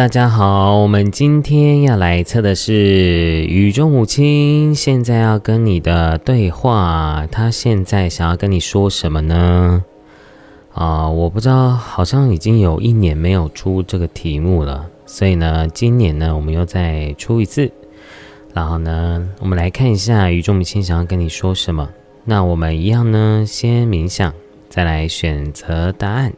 大家好，我们今天要来测的是宇宙母亲现在要跟你的对话，她现在想要跟你说什么呢？啊，我不知道，好像已经有一年没有出这个题目了，所以呢，今年呢，我们又再出一次。然后呢，我们来看一下宇宙母亲想要跟你说什么。那我们一样呢，先冥想，再来选择答案。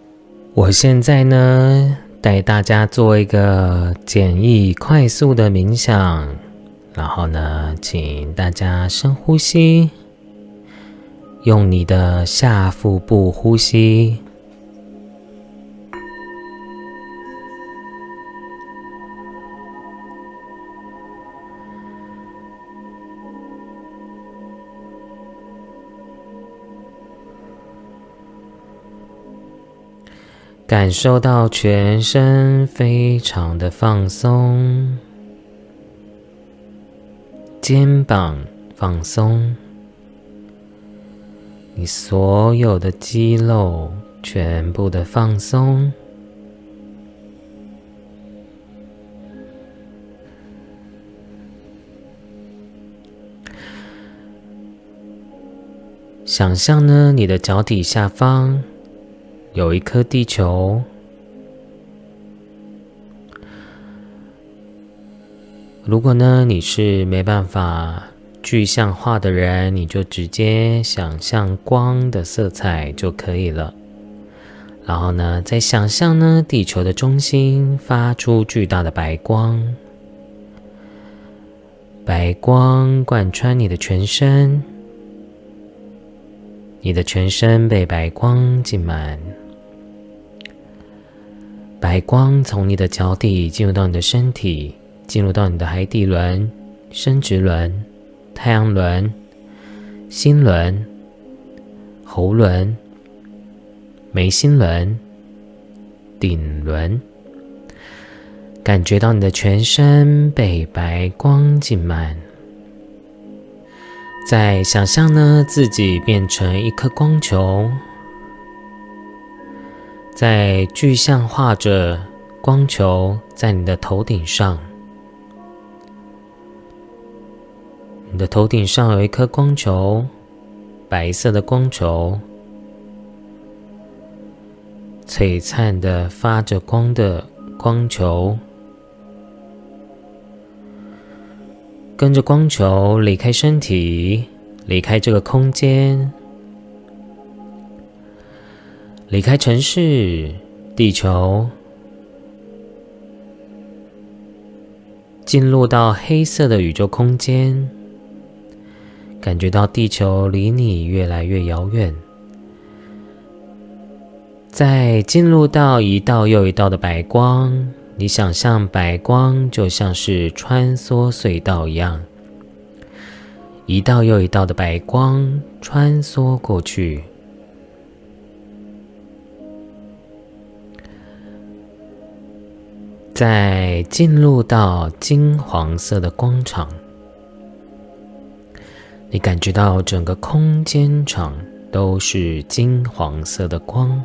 我现在呢。带大家做一个简易、快速的冥想，然后呢，请大家深呼吸，用你的下腹部呼吸。感受到全身非常的放松，肩膀放松，你所有的肌肉全部的放松。想象呢，你的脚底下方。有一颗地球。如果呢你是没办法具象化的人，你就直接想象光的色彩就可以了。然后呢，再想象呢地球的中心发出巨大的白光，白光贯穿你的全身，你的全身被白光浸满。白光从你的脚底进入到你的身体，进入到你的海底轮、生殖轮、太阳轮、心轮、喉轮、眉心轮、顶轮，感觉到你的全身被白光浸满。再想象呢，自己变成一颗光球。在具象化着光球在你的头顶上，你的头顶上有一颗光球，白色的光球，璀璨的发着光的光球，跟着光球离开身体，离开这个空间。离开城市，地球，进入到黑色的宇宙空间，感觉到地球离你越来越遥远。再进入到一道又一道的白光，你想象白光就像是穿梭隧道一样，一道又一道的白光穿梭过去。在进入到金黄色的光场，你感觉到整个空间场都是金黄色的光。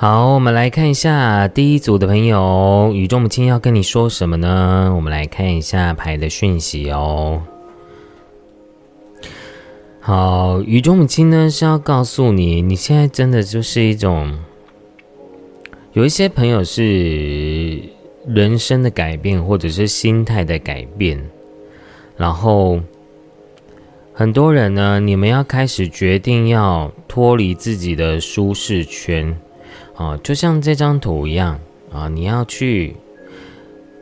好，我们来看一下第一组的朋友，宇宙母亲要跟你说什么呢？我们来看一下牌的讯息哦。好，宇宙母亲呢是要告诉你，你现在真的就是一种，有一些朋友是人生的改变，或者是心态的改变，然后很多人呢，你们要开始决定要脱离自己的舒适圈。啊，就像这张图一样啊，你要去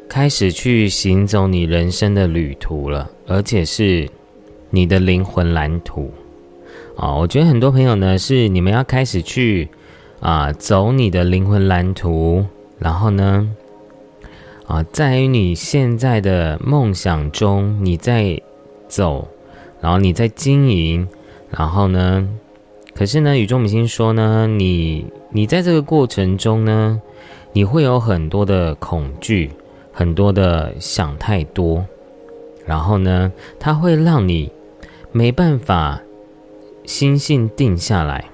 开始去行走你人生的旅途了，而且是你的灵魂蓝图啊。我觉得很多朋友呢，是你们要开始去啊走你的灵魂蓝图，然后呢啊，在于你现在的梦想中，你在走，然后你在经营，然后呢。可是呢，宇宙明星说呢，你你在这个过程中呢，你会有很多的恐惧，很多的想太多，然后呢，它会让你没办法心性定下来。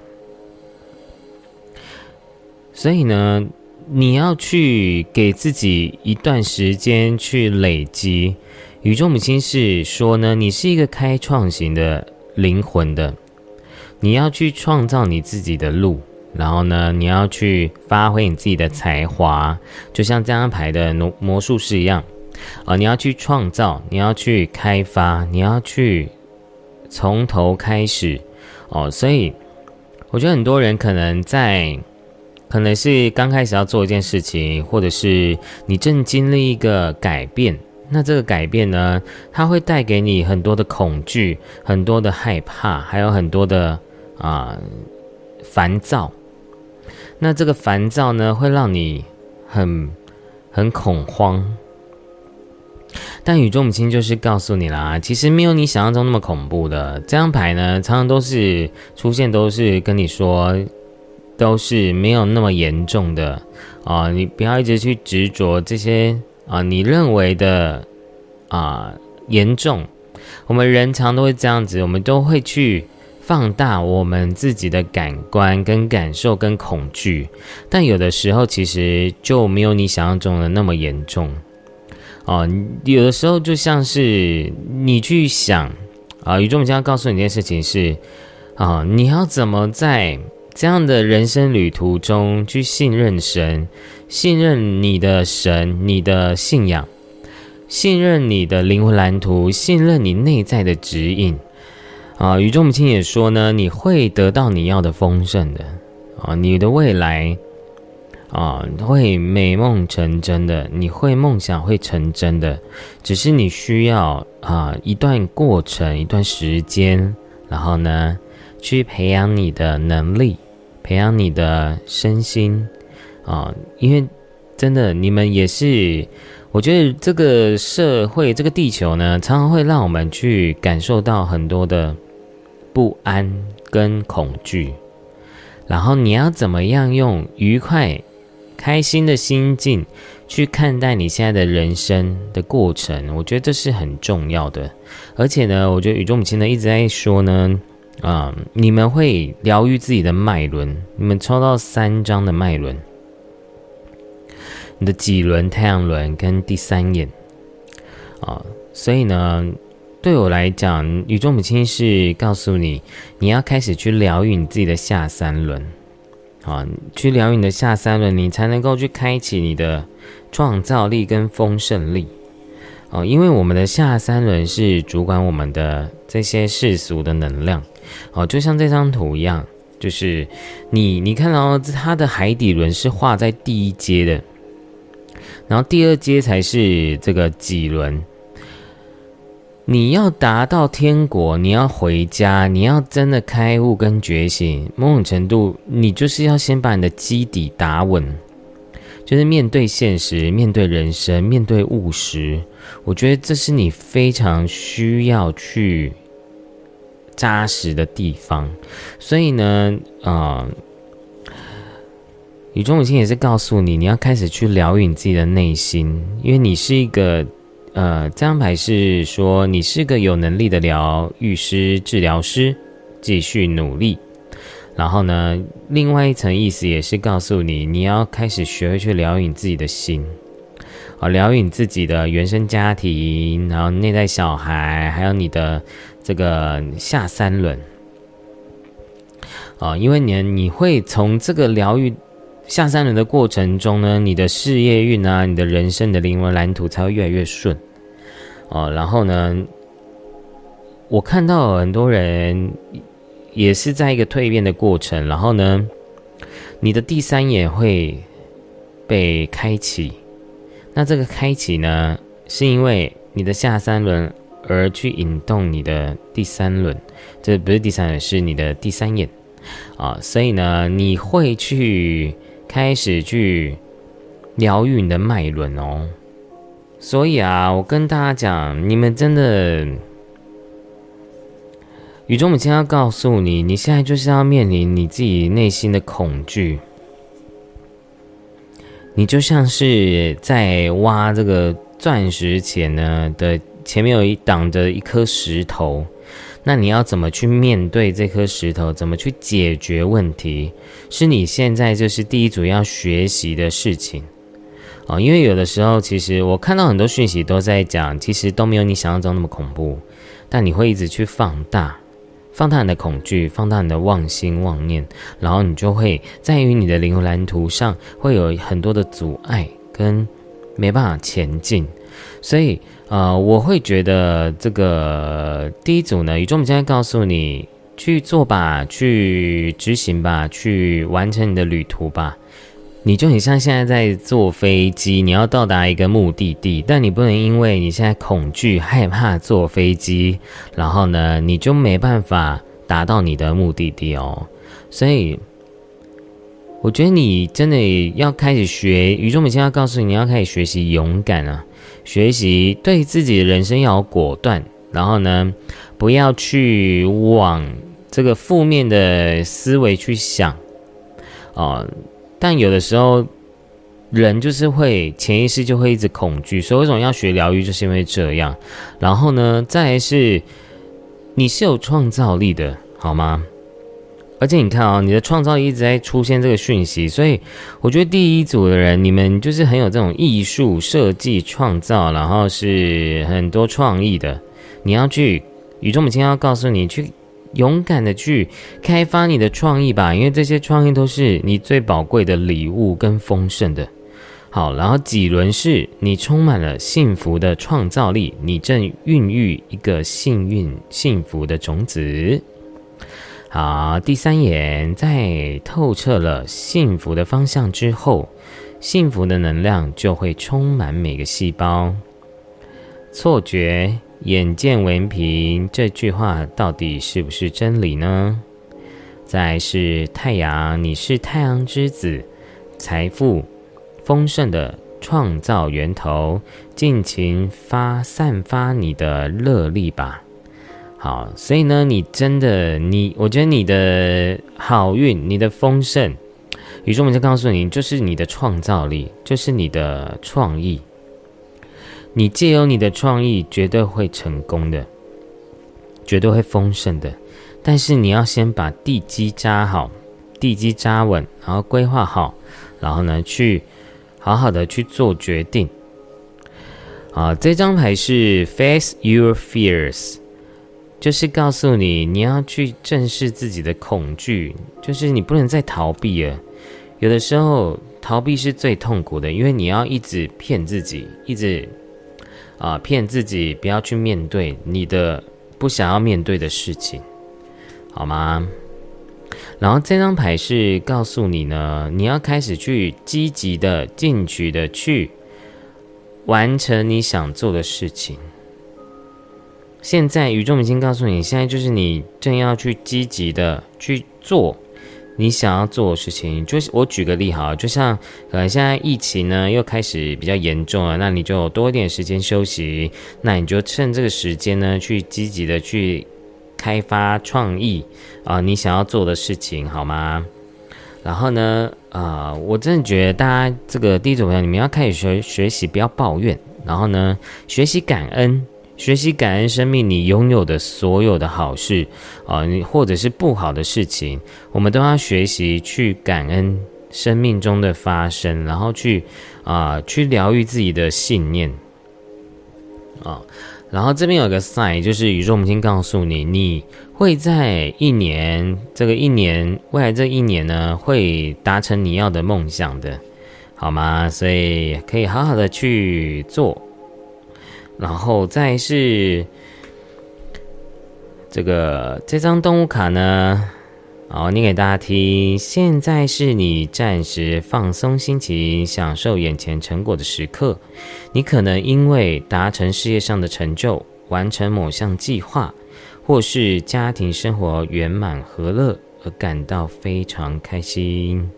所以呢，你要去给自己一段时间去累积。宇宙母亲是说呢，你是一个开创型的灵魂的。你要去创造你自己的路，然后呢，你要去发挥你自己的才华，就像这张牌的魔魔术师一样，啊，你要去创造，你要去开发，你要去从头开始，哦，所以我觉得很多人可能在，可能是刚开始要做一件事情，或者是你正经历一个改变，那这个改变呢，它会带给你很多的恐惧，很多的害怕，还有很多的。啊，烦躁。那这个烦躁呢，会让你很很恐慌。但宇宙母亲就是告诉你啦，其实没有你想象中那么恐怖的。这张牌呢，常常都是出现，都是跟你说，都是没有那么严重的啊。你不要一直去执着这些啊，你认为的啊严重。我们人常都会这样子，我们都会去。放大我们自己的感官、跟感受、跟恐惧，但有的时候其实就没有你想象中的那么严重哦。有的时候就像是你去想啊，宇宙母亲要告诉你一件事情是啊，你要怎么在这样的人生旅途中去信任神，信任你的神、你的信仰，信任你的灵魂蓝图，信任你内在的指引。啊，宇宙母亲也说呢，你会得到你要的丰盛的啊，你的未来啊会美梦成真的，你会梦想会成真的，只是你需要啊一段过程，一段时间，然后呢去培养你的能力，培养你的身心啊，因为真的你们也是，我觉得这个社会这个地球呢，常常会让我们去感受到很多的。不安跟恐惧，然后你要怎么样用愉快、开心的心境去看待你现在的人生的过程？我觉得这是很重要的。而且呢，我觉得宇宙母亲呢一直在说呢，啊，你们会疗愈自己的脉轮。你们抽到三张的脉轮，你的几轮、太阳轮跟第三眼啊，所以呢。对我来讲，宇宙母亲是告诉你，你要开始去疗愈你自己的下三轮，啊，去疗愈你的下三轮，你才能够去开启你的创造力跟丰盛力，哦，因为我们的下三轮是主管我们的这些世俗的能量，哦，就像这张图一样，就是你你看到它的海底轮是画在第一阶的，然后第二阶才是这个脊轮。你要达到天国，你要回家，你要真的开悟跟觉醒，某种程度，你就是要先把你的基底打稳，就是面对现实，面对人生，面对务实。我觉得这是你非常需要去扎实的地方。所以呢，啊，宇宙母亲也是告诉你，你要开始去疗愈你自己的内心，因为你是一个。呃，这张牌是说你是个有能力的疗愈师、治疗师，继续努力。然后呢，另外一层意思也是告诉你，你要开始学会去疗愈你自己的心，啊，疗愈你自己的原生家庭，然后内在小孩，还有你的这个下三轮，啊，因为你你会从这个疗愈。下三轮的过程中呢，你的事业运啊，你的人生的灵魂蓝图才会越来越顺哦。然后呢，我看到很多人也是在一个蜕变的过程。然后呢，你的第三眼会被开启。那这个开启呢，是因为你的下三轮而去引动你的第三轮，这不是第三轮，是你的第三眼啊。所以呢，你会去。开始去疗愈你的脉轮哦，所以啊，我跟大家讲，你们真的，宇宙母亲要告诉你，你现在就是要面临你自己内心的恐惧，你就像是在挖这个钻石前呢的前面有一挡着一颗石头。那你要怎么去面对这颗石头？怎么去解决问题？是你现在就是第一组要学习的事情哦。因为有的时候，其实我看到很多讯息都在讲，其实都没有你想象中那么恐怖。但你会一直去放大，放大你的恐惧，放大你的妄心妄念，然后你就会在于你的灵魂蓝图上会有很多的阻碍跟没办法前进，所以。呃，我会觉得这个第一组呢，宇宙母亲在告诉你去做吧，去执行吧，去完成你的旅途吧。你就很像现在在坐飞机，你要到达一个目的地，但你不能因为你现在恐惧、害怕坐飞机，然后呢，你就没办法达到你的目的地哦。所以，我觉得你真的要开始学，宇宙母亲要告诉你，你要开始学习勇敢啊。学习对自己的人生要果断，然后呢，不要去往这个负面的思维去想，哦，但有的时候人就是会潜意识就会一直恐惧，所以为什么要学疗愈，就是因为这样。然后呢，再来是你是有创造力的，好吗？而且你看啊，你的创造一直在出现这个讯息，所以我觉得第一组的人，你们就是很有这种艺术设计创造，然后是很多创意的。你要去宇宙母亲要告诉你，去勇敢的去开发你的创意吧，因为这些创意都是你最宝贵的礼物跟丰盛的。好，然后几轮是你充满了幸福的创造力，你正孕育一个幸运幸福的种子。好，第三眼在透彻了幸福的方向之后，幸福的能量就会充满每个细胞。错觉，眼见为凭，这句话到底是不是真理呢？再是太阳，你是太阳之子，财富丰盛的创造源头，尽情发散发你的热力吧。好，所以呢，你真的，你，我觉得你的好运，你的丰盛，宇宙们就告诉你，就是你的创造力，就是你的创意，你借由你的创意，绝对会成功的，绝对会丰盛的。但是你要先把地基扎好，地基扎稳，然后规划好，然后呢，去好好的去做决定。啊，这张牌是 Face Your Fears。就是告诉你，你要去正视自己的恐惧，就是你不能再逃避了。有的时候逃避是最痛苦的，因为你要一直骗自己，一直啊骗自己不要去面对你的不想要面对的事情，好吗？然后这张牌是告诉你呢，你要开始去积极的、进取的去完成你想做的事情。现在宇宙明星告诉你，现在就是你正要去积极的去做你想要做的事情。就是我举个例哈，就像可能现在疫情呢又开始比较严重了，那你就多一点时间休息，那你就趁这个时间呢去积极的去开发创意啊，你想要做的事情好吗？然后呢，啊，我真的觉得大家这个第一种朋友，你们要开始学学习，不要抱怨，然后呢，学习感恩。学习感恩生命，你拥有的所有的好事啊，你或者是不好的事情，我们都要学习去感恩生命中的发生，然后去啊，去疗愈自己的信念啊。然后这边有个 sign，就是宇宙母亲告诉你，你会在一年这个一年未来这一年呢，会达成你要的梦想的，好吗？所以可以好好的去做。然后再是这个这张动物卡呢，好，念给大家听。现在是你暂时放松心情、享受眼前成果的时刻。你可能因为达成事业上的成就、完成某项计划，或是家庭生活圆满和乐而感到非常开心。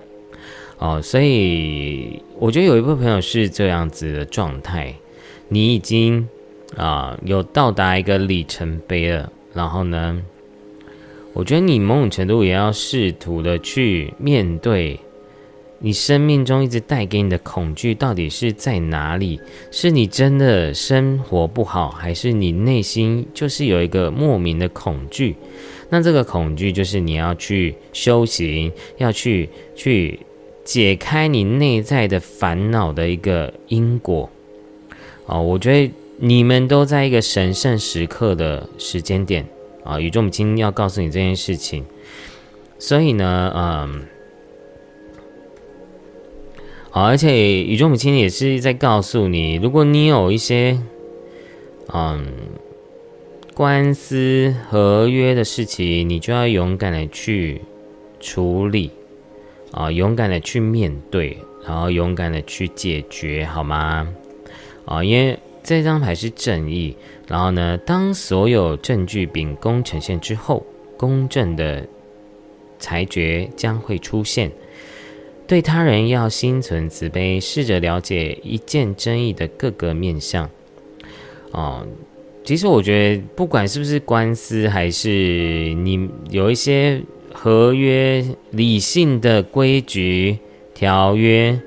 哦，所以我觉得有一部分朋友是这样子的状态。你已经啊有到达一个里程碑了，然后呢，我觉得你某种程度也要试图的去面对你生命中一直带给你的恐惧到底是在哪里？是你真的生活不好，还是你内心就是有一个莫名的恐惧？那这个恐惧就是你要去修行，要去去解开你内在的烦恼的一个因果。哦，我觉得你们都在一个神圣时刻的时间点啊，宇宙母亲要告诉你这件事情，所以呢，嗯，好，而且宇宙母亲也是在告诉你，如果你有一些嗯官司合约的事情，你就要勇敢的去处理啊，勇敢的去面对，然后勇敢的去解决，好吗？啊，因为这张牌是正义，然后呢，当所有证据秉公呈现之后，公正的裁决将会出现。对他人要心存慈悲，试着了解一件争议的各个面向。哦，其实我觉得，不管是不是官司，还是你有一些合约、理性的规矩、条约、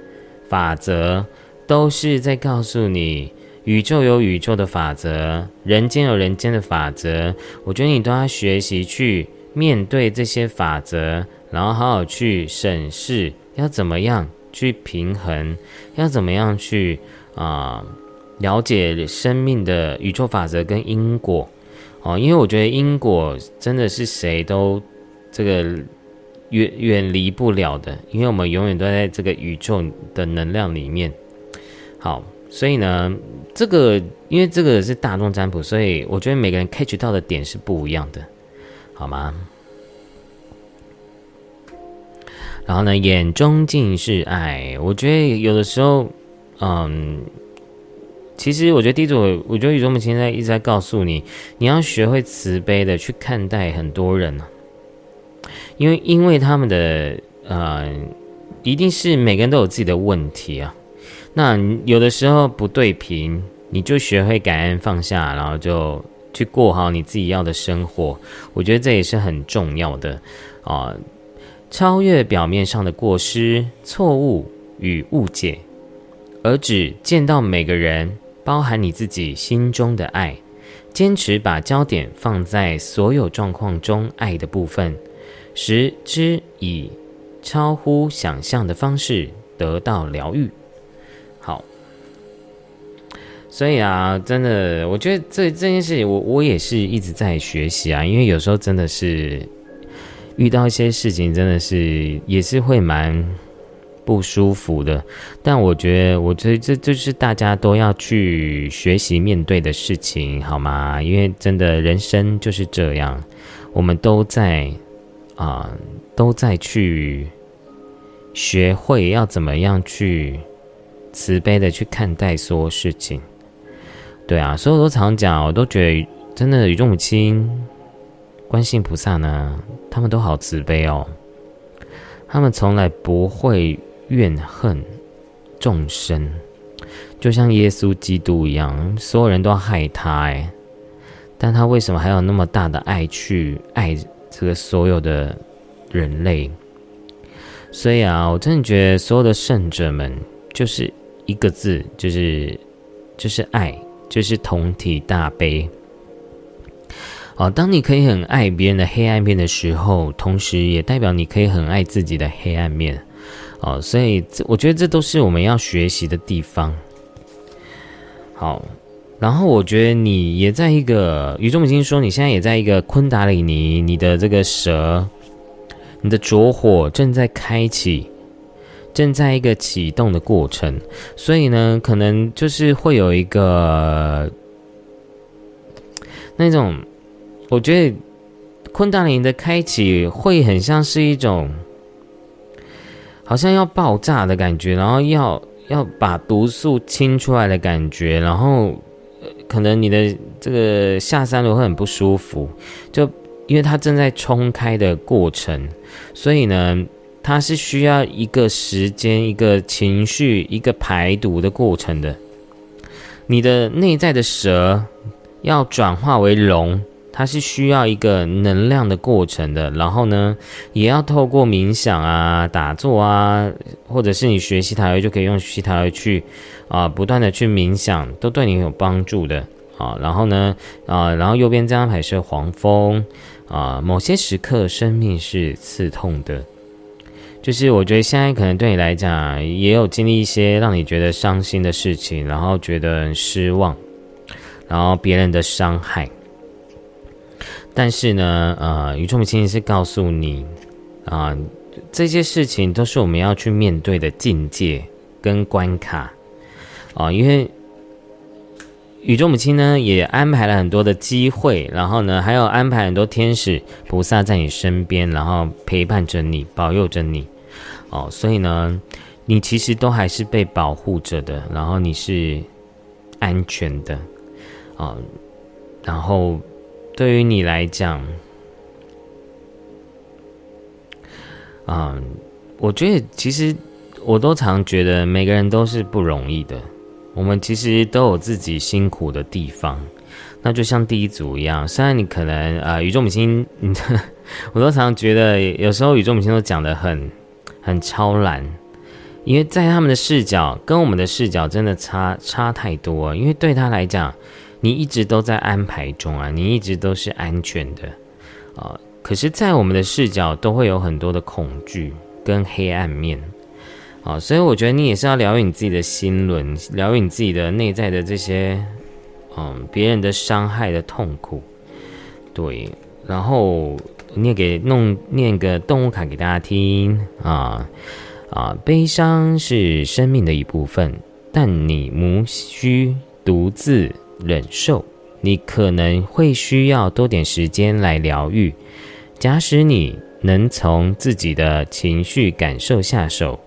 法则。都是在告诉你，宇宙有宇宙的法则，人间有人间的法则。我觉得你都要学习去面对这些法则，然后好好去审视，要怎么样去平衡，要怎么样去啊了解生命的宇宙法则跟因果哦。因为我觉得因果真的是谁都这个 远远离不了的，因为我们永远都在这个宇宙的能量里面。好，所以呢，这个因为这个是大众占卜，所以我觉得每个人 catch 到的点是不一样的，好吗？然后呢，眼中尽是爱，我觉得有的时候，嗯，其实我觉得第一组，我觉得宇宙母亲在一直在告诉你，你要学会慈悲的去看待很多人呢，因为因为他们的呃，一定是每个人都有自己的问题啊。那有的时候不对平，你就学会感恩放下，然后就去过好你自己要的生活。我觉得这也是很重要的啊，超越表面上的过失、错误与误解，而只见到每个人，包含你自己心中的爱。坚持把焦点放在所有状况中爱的部分，使之以超乎想象的方式得到疗愈。所以啊，真的，我觉得这这件事情，我我也是一直在学习啊。因为有时候真的是遇到一些事情，真的是也是会蛮不舒服的。但我觉得，我觉得这就是大家都要去学习面对的事情，好吗？因为真的人生就是这样，我们都在啊，都在去学会要怎么样去慈悲的去看待所有事情。对啊，所以我都常讲，我都觉得真的宇宙母亲、观世菩萨呢，他们都好慈悲哦。他们从来不会怨恨众生，就像耶稣基督一样，所有人都要害他哎，但他为什么还有那么大的爱去爱这个所有的人类？所以啊，我真的觉得所有的圣者们就是一个字，就是就是爱。就是同体大悲。哦，当你可以很爱别人的黑暗面的时候，同时也代表你可以很爱自己的黑暗面。哦，所以这我觉得这都是我们要学习的地方。好，然后我觉得你也在一个宇宙母亲说，你现在也在一个昆达里尼，你的这个蛇，你的着火正在开启，正在一个启动的过程，所以呢，可能就是会有一个那种。我觉得昆达林的开启会很像是一种，好像要爆炸的感觉，然后要要把毒素清出来的感觉，然后可能你的这个下三路会很不舒服，就因为它正在冲开的过程，所以呢，它是需要一个时间、一个情绪、一个排毒的过程的。你的内在的蛇要转化为龙。它是需要一个能量的过程的，然后呢，也要透过冥想啊、打坐啊，或者是你学习塔位就可以用学习塔位去啊，不断的去冥想，都对你有帮助的啊。然后呢，啊，然后右边这张牌是黄蜂啊，某些时刻生命是刺痛的，就是我觉得现在可能对你来讲也有经历一些让你觉得伤心的事情，然后觉得失望，然后别人的伤害。但是呢，呃，宇宙母亲是告诉你，啊，这些事情都是我们要去面对的境界跟关卡，啊，因为宇宙母亲呢也安排了很多的机会，然后呢还有安排很多天使菩萨在你身边，然后陪伴着你，保佑着你，哦，所以呢，你其实都还是被保护着的，然后你是安全的，啊，然后。对于你来讲，嗯，我觉得其实我都常觉得每个人都是不容易的。我们其实都有自己辛苦的地方。那就像第一组一样，虽然你可能啊，宇宙母亲，我都常觉得有时候宇宙母亲都讲的很很超然，因为在他们的视角跟我们的视角真的差差太多。因为对他来讲。你一直都在安排中啊，你一直都是安全的啊。可是，在我们的视角，都会有很多的恐惧跟黑暗面啊。所以，我觉得你也是要疗愈你自己的心轮，疗愈你自己的内在的这些嗯别人的伤害的痛苦。对，然后念给弄念个动物卡给大家听啊啊，悲伤是生命的一部分，但你无需独自。忍受，你可能会需要多点时间来疗愈。假使你能从自己的情绪感受下手，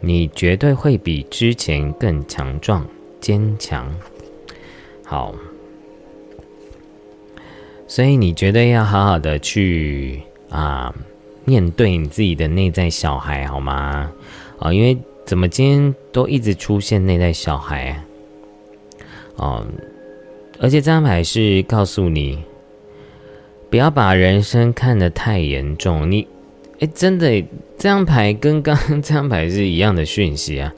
你绝对会比之前更强壮、坚强。好，所以你绝对要好好的去啊面对你自己的内在小孩，好吗？啊，因为怎么今天都一直出现内在小孩啊？而且这张牌是告诉你，不要把人生看得太严重。你，哎，真的，这张牌跟刚刚 这张牌是一样的讯息啊。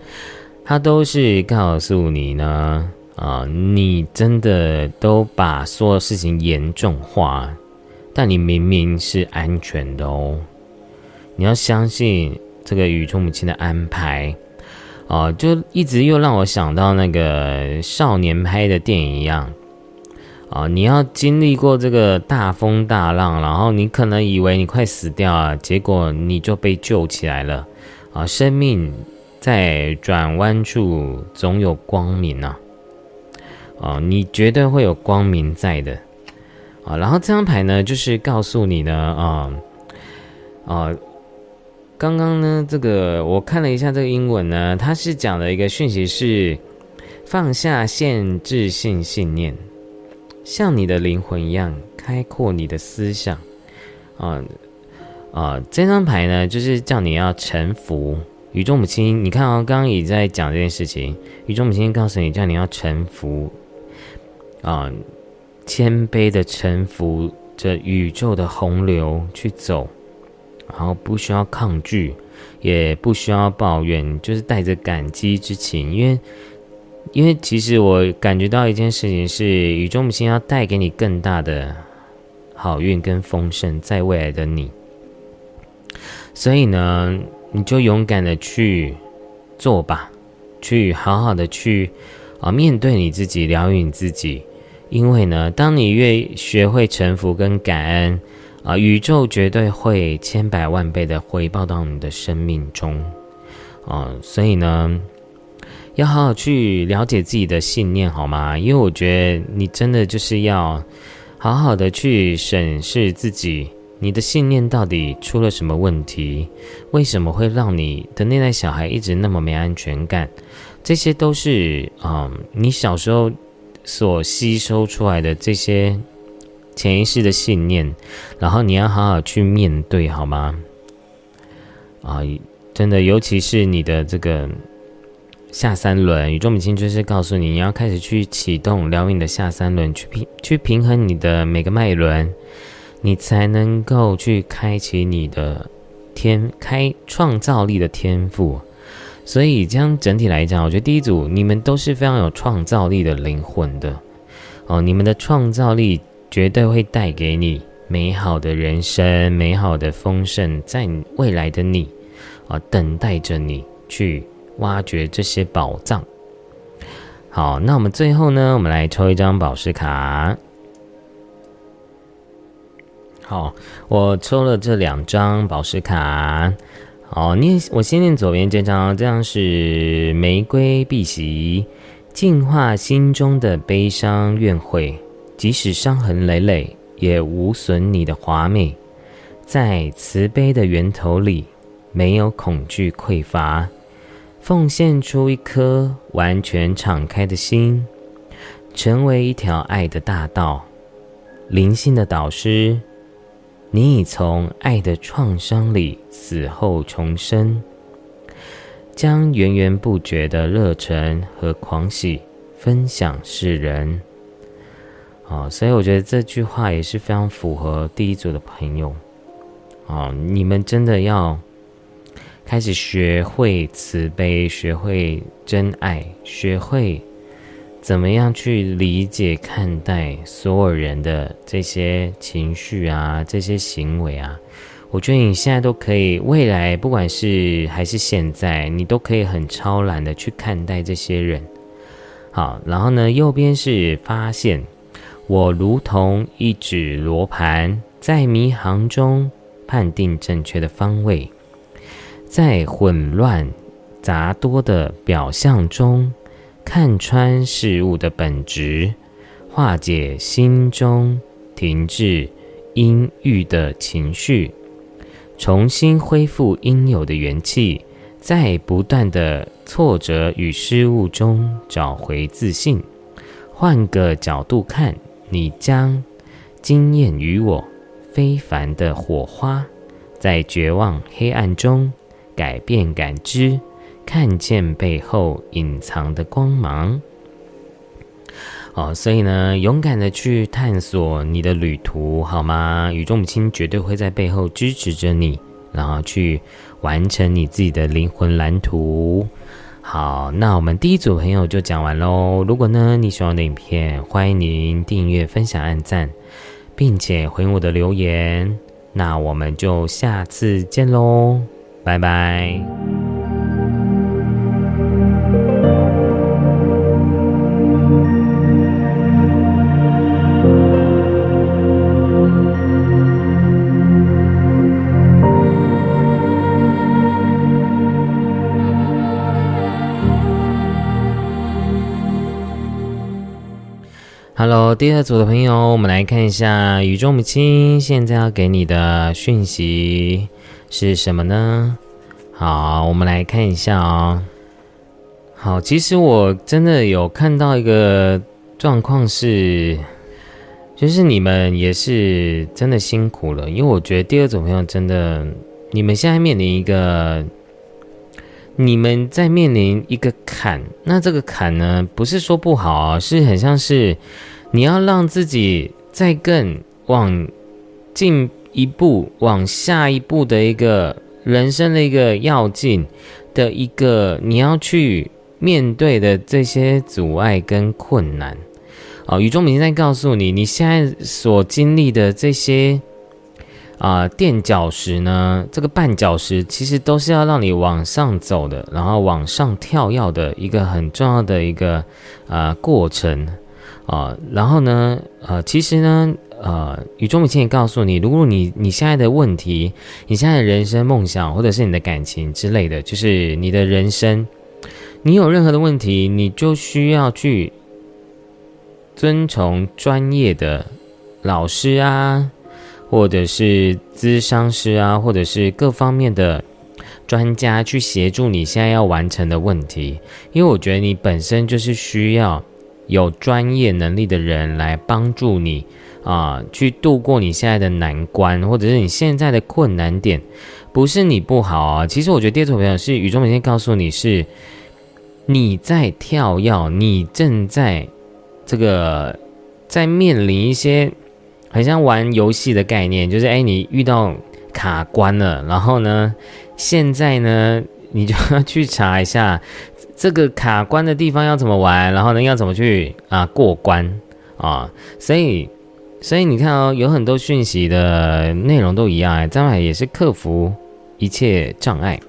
它都是告诉你呢，啊，你真的都把所有事情严重化，但你明明是安全的哦。你要相信这个宇宙母亲的安排，啊，就一直又让我想到那个少年拍的电影一样。啊，你要经历过这个大风大浪，然后你可能以为你快死掉啊，结果你就被救起来了。啊，生命在转弯处总有光明呐！啊，你绝对会有光明在的。啊，然后这张牌呢，就是告诉你呢，啊啊，刚刚呢，这个我看了一下这个英文呢，它是讲的一个讯息是放下限制性信念。像你的灵魂一样开阔你的思想，啊啊！这张牌呢，就是叫你要臣服宇宙母亲。你看哦，刚刚也在讲这件事情。宇宙母亲告诉你，叫你要臣服，啊，谦卑的臣服着宇宙的洪流去走，然后不需要抗拒，也不需要抱怨，就是带着感激之情，因为因为其实我感觉到一件事情是，宇宙母亲要带给你更大的好运跟丰盛，在未来的你。所以呢，你就勇敢的去做吧，去好好的去啊面对你自己，疗愈你自己。因为呢，当你越学会臣服跟感恩，啊，宇宙绝对会千百万倍的回报到你的生命中。啊，所以呢。要好好去了解自己的信念，好吗？因为我觉得你真的就是要好好的去审视自己，你的信念到底出了什么问题？为什么会让你的内在小孩一直那么没安全感？这些都是啊，你小时候所吸收出来的这些潜意识的信念，然后你要好好去面对，好吗？啊，真的，尤其是你的这个。下三轮，宇宙母亲就是告诉你，你要开始去启动疗愈你的下三轮，去平去平衡你的每个脉轮，你才能够去开启你的天开创造力的天赋。所以这样整体来讲，我觉得第一组你们都是非常有创造力的灵魂的哦，你们的创造力绝对会带给你美好的人生、美好的丰盛，在未来的你啊，等待着你去。挖掘这些宝藏。好，那我们最后呢，我们来抽一张宝石卡。好，我抽了这两张宝石卡。好，念我先念左边这张，这张是玫瑰碧玺，净化心中的悲伤怨悔，即使伤痕累累，也无损你的华美。在慈悲的源头里，没有恐惧匮乏。奉献出一颗完全敞开的心，成为一条爱的大道，灵性的导师。你已从爱的创伤里死后重生，将源源不绝的热忱和狂喜分享世人。哦，所以我觉得这句话也是非常符合第一组的朋友。哦，你们真的要。开始学会慈悲，学会真爱，学会怎么样去理解、看待所有人的这些情绪啊，这些行为啊。我觉得你现在都可以，未来不管是还是现在，你都可以很超然的去看待这些人。好，然后呢，右边是发现我如同一指罗盘，在迷航中判定正确的方位。在混乱杂多的表象中，看穿事物的本质，化解心中停滞阴郁的情绪，重新恢复应有的元气，在不断的挫折与失误中找回自信。换个角度看，你将惊艳于我非凡的火花，在绝望黑暗中。改变感知，看见背后隐藏的光芒。哦，所以呢，勇敢的去探索你的旅途，好吗？宇宙母亲绝对会在背后支持着你，然后去完成你自己的灵魂蓝图。好，那我们第一组朋友就讲完喽。如果呢你喜欢的影片，欢迎您订阅、分享、按赞，并且回应我的留言。那我们就下次见喽。拜拜。Hello，第二组的朋友，我们来看一下宇宙母亲现在要给你的讯息。是什么呢？好，我们来看一下哦。好，其实我真的有看到一个状况是，就是你们也是真的辛苦了，因为我觉得第二种朋友真的，你们现在面临一个，你们在面临一个坎。那这个坎呢，不是说不好啊，是很像是你要让自己再更往进。一步往下一步的一个人生的一个要进的一个，你要去面对的这些阻碍跟困难，哦，宇宙明在告诉你，你现在所经历的这些啊垫脚石呢，这个绊脚石其实都是要让你往上走的，然后往上跳跃的一个很重要的一个啊过程啊，然后呢，呃，其实呢。呃，宇宙母亲也告诉你，如果你你现在的问题，你现在的人生梦想，或者是你的感情之类的，就是你的人生，你有任何的问题，你就需要去遵从专业的老师啊，或者是咨商师啊，或者是各方面的专家去协助你现在要完成的问题，因为我觉得你本身就是需要有专业能力的人来帮助你。啊，去度过你现在的难关，或者是你现在的困难点，不是你不好啊。其实我觉得第二组朋友是宇宙每天告诉你是你在跳跃，你正在这个在面临一些很像玩游戏的概念，就是哎，你遇到卡关了，然后呢，现在呢，你就要去查一下这个卡关的地方要怎么玩，然后呢，要怎么去啊过关啊，所以。所以你看哦，有很多讯息的内容都一样哎，张海也是克服一切障碍，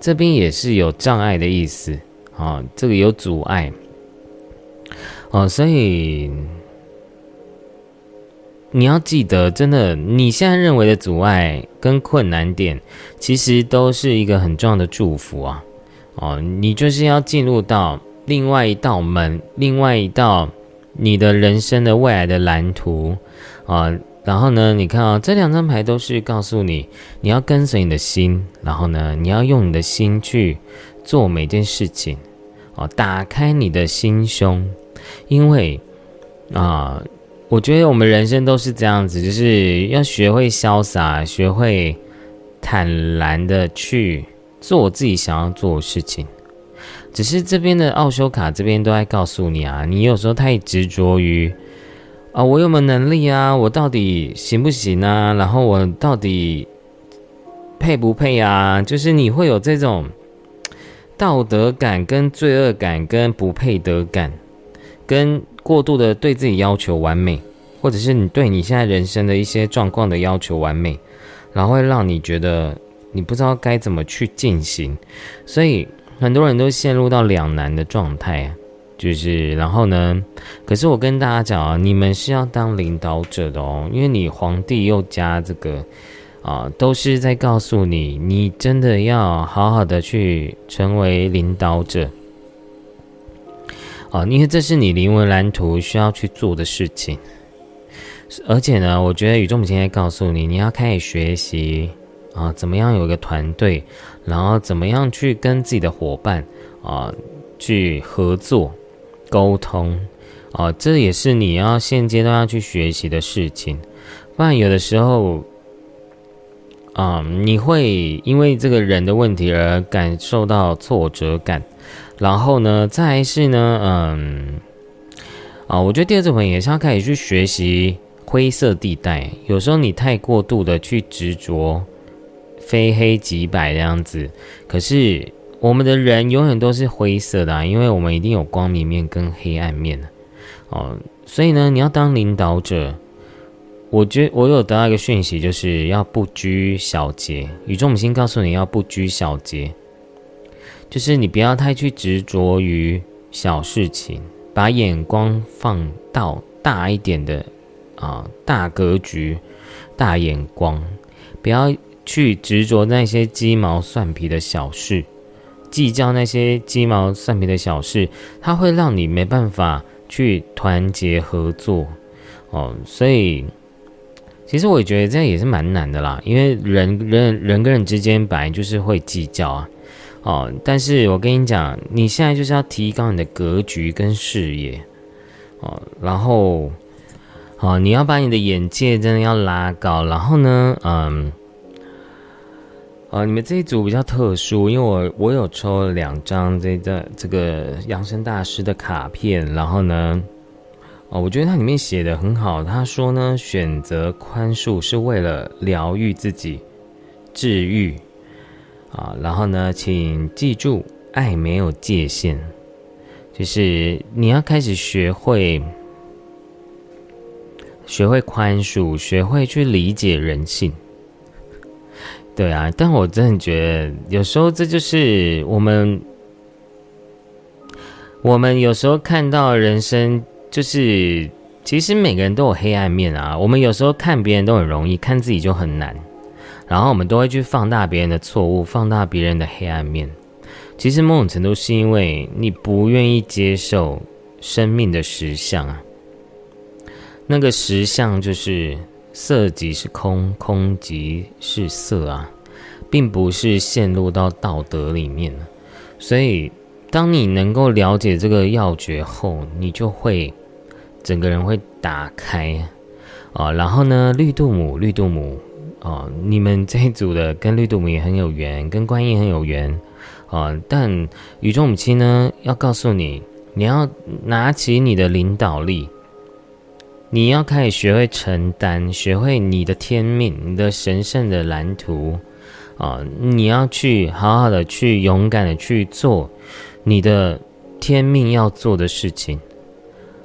这边也是有障碍的意思啊，这个有阻碍哦，所以你要记得，真的，你现在认为的阻碍跟困难点，其实都是一个很重要的祝福啊，哦，你就是要进入到另外一道门，另外一道。你的人生的未来的蓝图啊，然后呢，你看啊，这两张牌都是告诉你，你要跟随你的心，然后呢，你要用你的心去做每件事情，哦，打开你的心胸，因为啊，我觉得我们人生都是这样子，就是要学会潇洒，学会坦然的去做自己想要做的事情。只是这边的奥修卡这边都在告诉你啊，你有时候太执着于啊，我有没有能力啊？我到底行不行啊？然后我到底配不配啊？就是你会有这种道德感、跟罪恶感、跟不配得感，跟过度的对自己要求完美，或者是你对你现在人生的一些状况的要求完美，然后会让你觉得你不知道该怎么去进行，所以。很多人都陷入到两难的状态，就是然后呢？可是我跟大家讲啊，你们是要当领导者的哦，因为你皇帝又加这个啊，都是在告诉你，你真的要好好的去成为领导者啊，因为这是你灵魂蓝图需要去做的事情。而且呢，我觉得宇宙母亲在告诉你，你要开始学习啊，怎么样有一个团队。然后怎么样去跟自己的伙伴啊去合作、沟通啊，这也是你要现阶段要去学习的事情。不然有的时候啊，你会因为这个人的问题而感受到挫折感。然后呢，再是呢，嗯啊，我觉得第二种朋友也是要开始去学习灰色地带。有时候你太过度的去执着。非黑即白这样子，可是我们的人永远都是灰色的，啊因为我们一定有光明面跟黑暗面哦。所以呢，你要当领导者，我觉我有得到一个讯息，就是要不拘小节。宇宙母亲告诉你要不拘小节，就是你不要太去执着于小事情，把眼光放到大一点的啊，大格局、大眼光，不要。去执着那些鸡毛蒜皮的小事，计较那些鸡毛蒜皮的小事，它会让你没办法去团结合作哦。所以，其实我觉得这样也是蛮难的啦，因为人人人跟人之间本来就是会计较啊。哦，但是我跟你讲，你现在就是要提高你的格局跟视野哦，然后，哦，你要把你的眼界真的要拉高，然后呢，嗯。啊，你们这一组比较特殊，因为我我有抽了两张这个这个养生大师的卡片，然后呢，哦，我觉得它里面写的很好，他说呢，选择宽恕是为了疗愈自己，治愈，啊，然后呢，请记住爱没有界限，就是你要开始学会，学会宽恕，学会去理解人性。对啊，但我真的觉得，有时候这就是我们，我们有时候看到人生，就是其实每个人都有黑暗面啊。我们有时候看别人都很容易，看自己就很难。然后我们都会去放大别人的错误，放大别人的黑暗面。其实某种程度是因为你不愿意接受生命的实相啊。那个实相就是色即是空，空即是色啊，并不是陷入到道德里面所以，当你能够了解这个要诀后，你就会整个人会打开啊。然后呢，绿度母，绿度母。哦，你们这一组的跟绿度母也很有缘，跟观音很有缘，啊！但宇宙母亲呢，要告诉你，你要拿起你的领导力，你要开始学会承担，学会你的天命，你的神圣的蓝图，啊！你要去好好的去勇敢的去做你的天命要做的事情。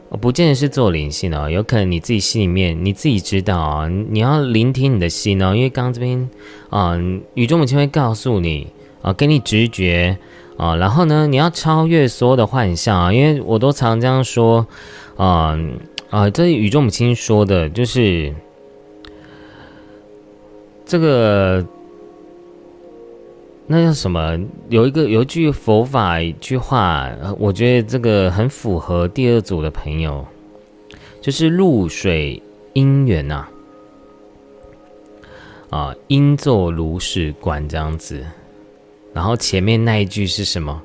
我不见得是做灵性哦，有可能你自己心里面你自己知道啊，你要聆听你的心哦，因为刚刚这边啊，宇宙母亲会告诉你啊，给你直觉啊，然后呢，你要超越所有的幻象啊，因为我都常这样说啊啊，这宇宙母亲说的就是这个。那叫什么？有一个有一句佛法一句话，我觉得这个很符合第二组的朋友，就是露水姻缘呐，啊，应作如是观这样子。然后前面那一句是什么？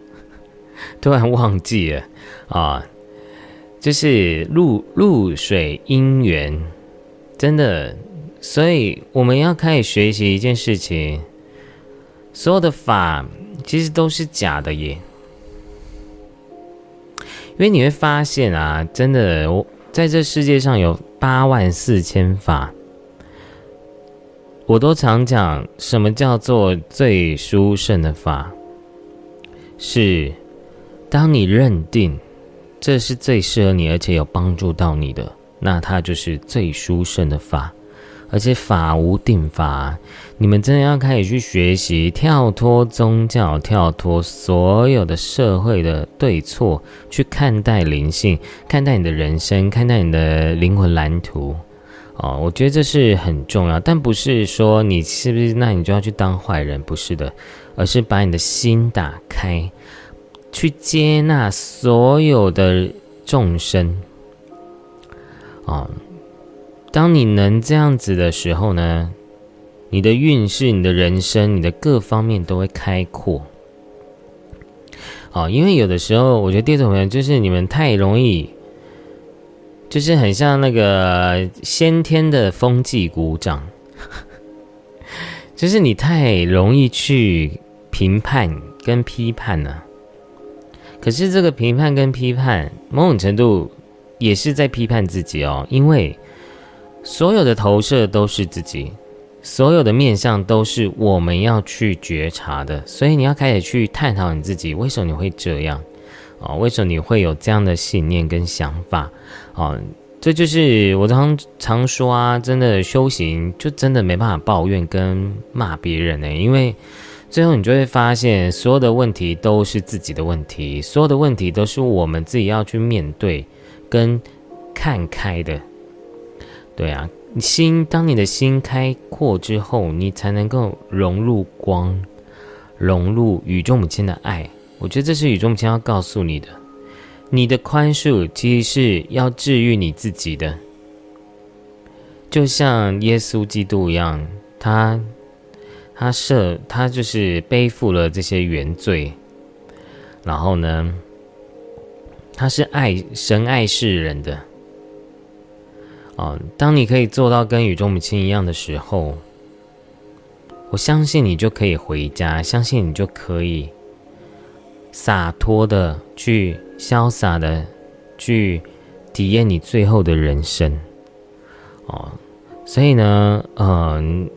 突然忘记了啊，就是露露水因缘，真的，所以我们要开始学习一件事情。所有的法其实都是假的耶，因为你会发现啊，真的，我在这世界上有八万四千法，我都常讲，什么叫做最殊胜的法？是当你认定这是最适合你，而且有帮助到你的，那它就是最殊胜的法。而且法无定法，你们真的要开始去学习，跳脱宗教，跳脱所有的社会的对错，去看待灵性，看待你的人生，看待你的灵魂蓝图。哦，我觉得这是很重要，但不是说你是不是，那你就要去当坏人，不是的，而是把你的心打开，去接纳所有的众生。啊。当你能这样子的时候呢，你的运势、你的人生、你的各方面都会开阔。哦，因为有的时候，我觉得第二种人就是你们太容易，就是很像那个先天的风纪鼓掌，就是你太容易去评判跟批判了。可是这个评判跟批判，某种程度也是在批判自己哦，因为。所有的投射都是自己，所有的面相都是我们要去觉察的，所以你要开始去探讨你自己，为什么你会这样？哦，为什么你会有这样的信念跟想法？哦，这就是我常常说啊，真的修行就真的没办法抱怨跟骂别人呢，因为最后你就会发现，所有的问题都是自己的问题，所有的问题都是我们自己要去面对跟看开的。对啊，心当你的心开阔之后，你才能够融入光，融入宇宙母亲的爱。我觉得这是宇宙母亲要告诉你的。你的宽恕其实是要治愈你自己的，就像耶稣基督一样，他他设他就是背负了这些原罪，然后呢，他是爱神爱世人的。啊，当你可以做到跟宇宙母亲一样的时候，我相信你就可以回家，相信你就可以洒脱的去潇洒的去体验你最后的人生。哦，所以呢，嗯，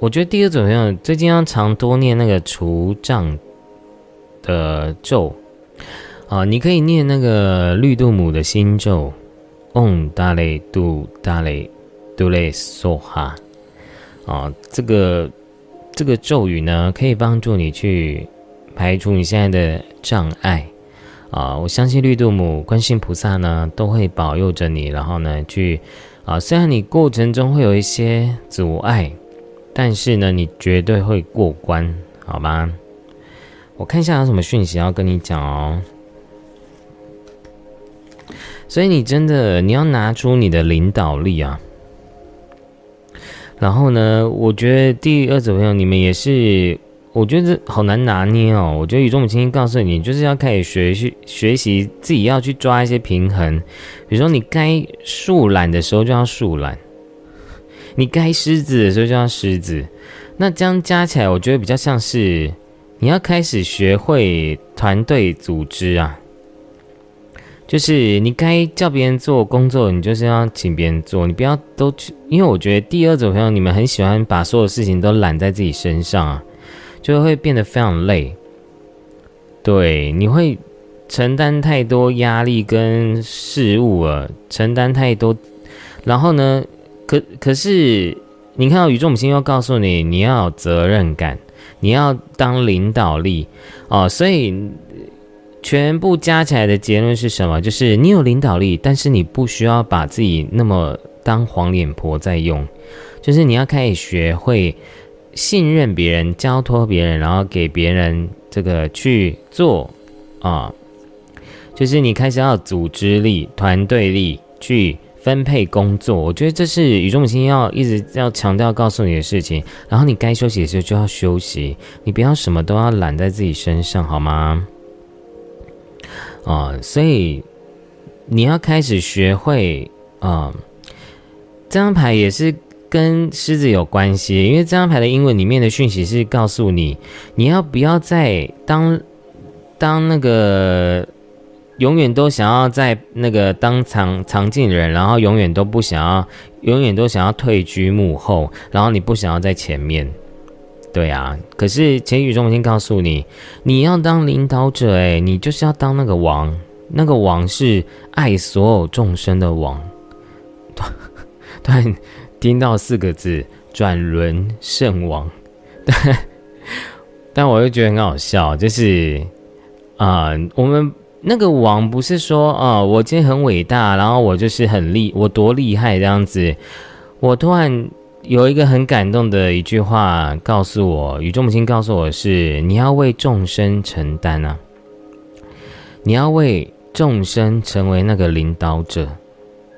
我觉得第二种要最近要常多念那个除障的咒啊，你可以念那个绿度母的心咒，Om Dale Du Dale Dule Soha 啊，这个这个咒语呢，可以帮助你去排除你现在的障碍啊。我相信绿度母、观世菩萨呢，都会保佑着你，然后呢，去啊，虽然你过程中会有一些阻碍。但是呢，你绝对会过关，好吗？我看一下有什么讯息要跟你讲哦。所以你真的你要拿出你的领导力啊。然后呢，我觉得第二组朋友你们也是，我觉得好难拿捏哦。我觉得宇宙母亲告诉你，就是要开始学习学习自己要去抓一些平衡。比如说，你该树懒的时候就要树懒。你该狮子的时候就要狮子，那这样加起来，我觉得比较像是你要开始学会团队组织啊。就是你该叫别人做工作，你就是要请别人做，你不要都去。因为我觉得第二种朋友，你们很喜欢把所有事情都揽在自己身上啊，就会变得非常累。对，你会承担太多压力跟事物了，承担太多，然后呢？可可是，你看到宇宙母亲又告诉你，你要有责任感，你要当领导力哦。所以全部加起来的结论是什么？就是你有领导力，但是你不需要把自己那么当黄脸婆在用。就是你要开始学会信任别人，交托别人，然后给别人这个去做啊。就是你开始要组织力、团队力去。分配工作，我觉得这是宇宙母亲要一直要强调告诉你的事情。然后你该休息的时候就要休息，你不要什么都要揽在自己身上，好吗？啊，所以你要开始学会啊，这张牌也是跟狮子有关系，因为这张牌的英文里面的讯息是告诉你，你要不要在当当那个。永远都想要在那个当常常进人，然后永远都不想要，永远都想要退居幕后，然后你不想要在前面，对啊。可是前宇宙已经告诉你，你要当领导者，诶，你就是要当那个王，那个王是爱所有众生的王。对，听到四个字“转轮圣王”，但 但我又觉得很好笑，就是啊，我们。那个王不是说啊，我今天很伟大，然后我就是很厉，我多厉害这样子。我突然有一个很感动的一句话告诉我，宇宙母亲告诉我是：你要为众生承担啊，你要为众生成为那个领导者，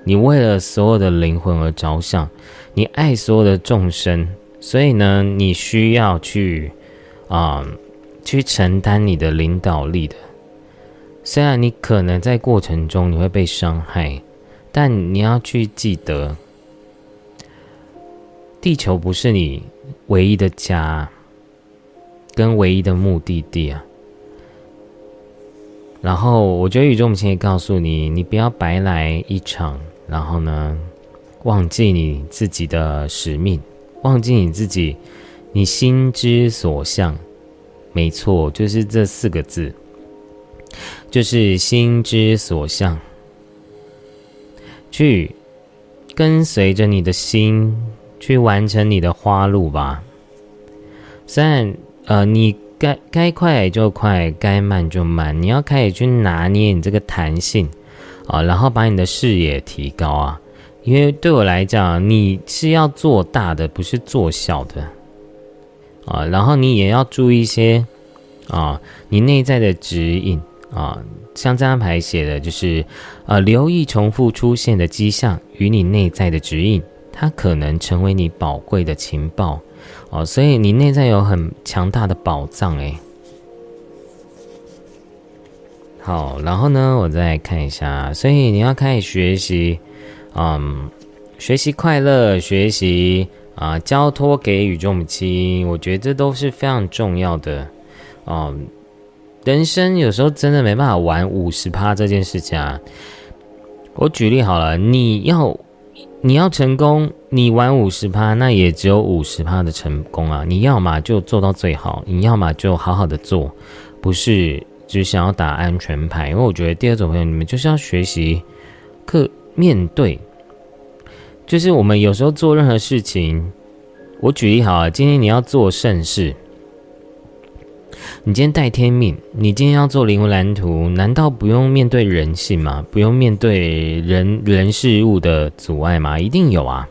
你为了所有的灵魂而着想，你爱所有的众生，所以呢，你需要去啊，去承担你的领导力的。虽然你可能在过程中你会被伤害，但你要去记得，地球不是你唯一的家，跟唯一的目的地啊。然后，我觉得宇宙母亲也告诉你，你不要白来一场，然后呢，忘记你自己的使命，忘记你自己，你心之所向，没错，就是这四个字。就是心之所向，去跟随着你的心去完成你的花路吧。虽然呃，你该该快就快，该慢就慢，你要开始去拿捏你这个弹性啊，然后把你的视野提高啊。因为对我来讲，你是要做大的，不是做小的啊。然后你也要注意一些啊，你内在的指引。啊，像这张牌写的就是，呃，留意重复出现的迹象与你内在的指引，它可能成为你宝贵的情报哦。所以你内在有很强大的宝藏诶。好，然后呢，我再看一下，所以你要开始学习，嗯，学习快乐，学习啊，交托给宇宙母亲，我觉得这都是非常重要的，嗯。人生有时候真的没办法玩五十趴这件事情啊！我举例好了，你要你要成功，你玩五十趴，那也只有五十趴的成功啊！你要么就做到最好，你要么就好好的做，不是只想要打安全牌。因为我觉得第二种朋友，你们就是要学习，克面对，就是我们有时候做任何事情，我举例好啊，今天你要做盛事。你今天带天命，你今天要做灵魂蓝图，难道不用面对人性吗？不用面对人人事物的阻碍吗？一定有啊。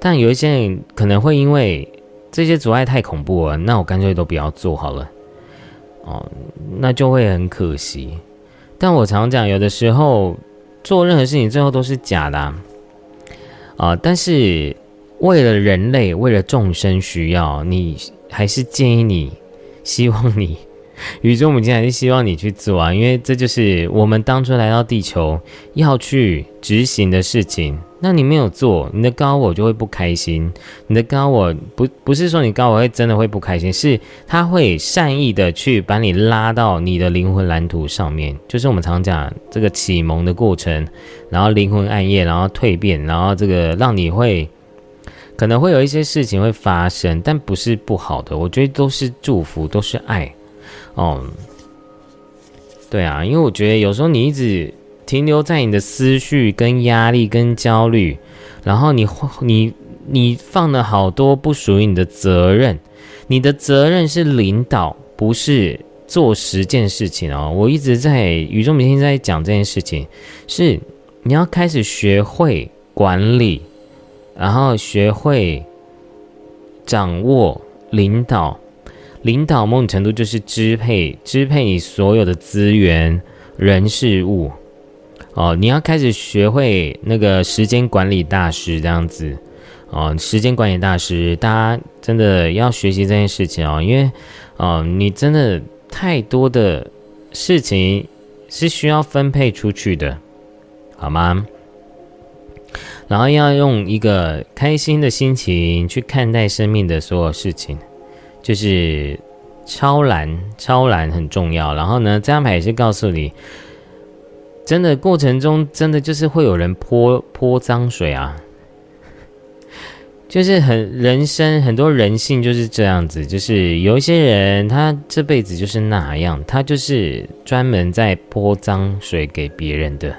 但有一些人可能会因为这些阻碍太恐怖了，那我干脆都不要做好了。哦，那就会很可惜。但我常讲，有的时候做任何事情最后都是假的啊。但是为了人类，为了众生需要，你还是建议你。希望你，宇宙母亲还是希望你去做啊，因为这就是我们当初来到地球要去执行的事情。那你没有做，你的高我就会不开心。你的高我不不是说你高我会真的会不开心，是他会善意的去把你拉到你的灵魂蓝图上面，就是我们常讲这个启蒙的过程，然后灵魂暗夜，然后蜕变，然后这个让你会。可能会有一些事情会发生，但不是不好的，我觉得都是祝福，都是爱。哦，对啊，因为我觉得有时候你一直停留在你的思绪、跟压力、跟焦虑，然后你你你放了好多不属于你的责任，你的责任是领导，不是做十件事情哦。我一直在宇宙明天在讲这件事情，是你要开始学会管理。然后学会掌握领导，领导某种程度就是支配，支配你所有的资源、人事物。哦，你要开始学会那个时间管理大师这样子。哦，时间管理大师，大家真的要学习这件事情哦，因为，哦，你真的太多的事情是需要分配出去的，好吗？然后要用一个开心的心情去看待生命的所有事情，就是超然，超然很重要。然后呢，这张牌也是告诉你，真的过程中真的就是会有人泼泼脏水啊，就是很人生很多人性就是这样子，就是有一些人他这辈子就是那样，他就是专门在泼脏水给别人的。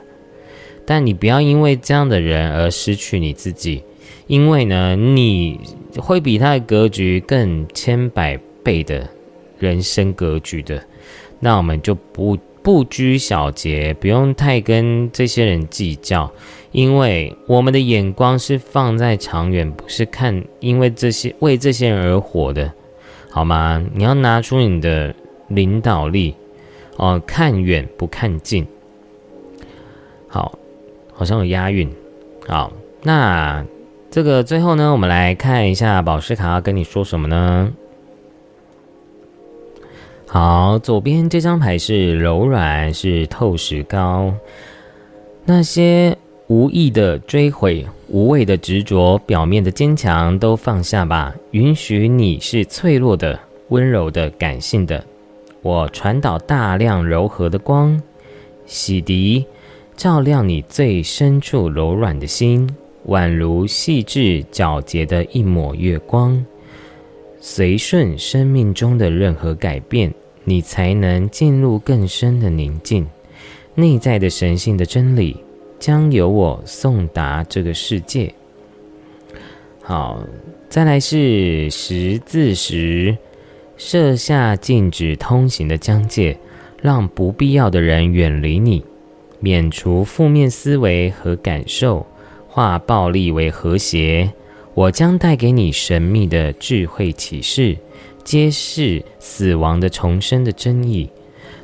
但你不要因为这样的人而失去你自己，因为呢，你会比他的格局更千百倍的人生格局的。那我们就不不拘小节，不用太跟这些人计较，因为我们的眼光是放在长远，不是看因为这些为这些人而活的，好吗？你要拿出你的领导力哦，看远不看近，好。好像有押韵，好，那这个最后呢，我们来看一下宝石卡要跟你说什么呢？好，左边这张牌是柔软，是透石膏，那些无意的追悔、无谓的执着、表面的坚强都放下吧，允许你是脆弱的、温柔的、感性的。我传导大量柔和的光，洗涤。照亮你最深处柔软的心，宛如细致皎洁的一抹月光。随顺生命中的任何改变，你才能进入更深的宁静。内在的神性的真理，将由我送达这个世界。好，再来是十字石，设下禁止通行的疆界，让不必要的人远离你。免除负面思维和感受，化暴力为和谐。我将带给你神秘的智慧启示，揭示死亡的重生的真意，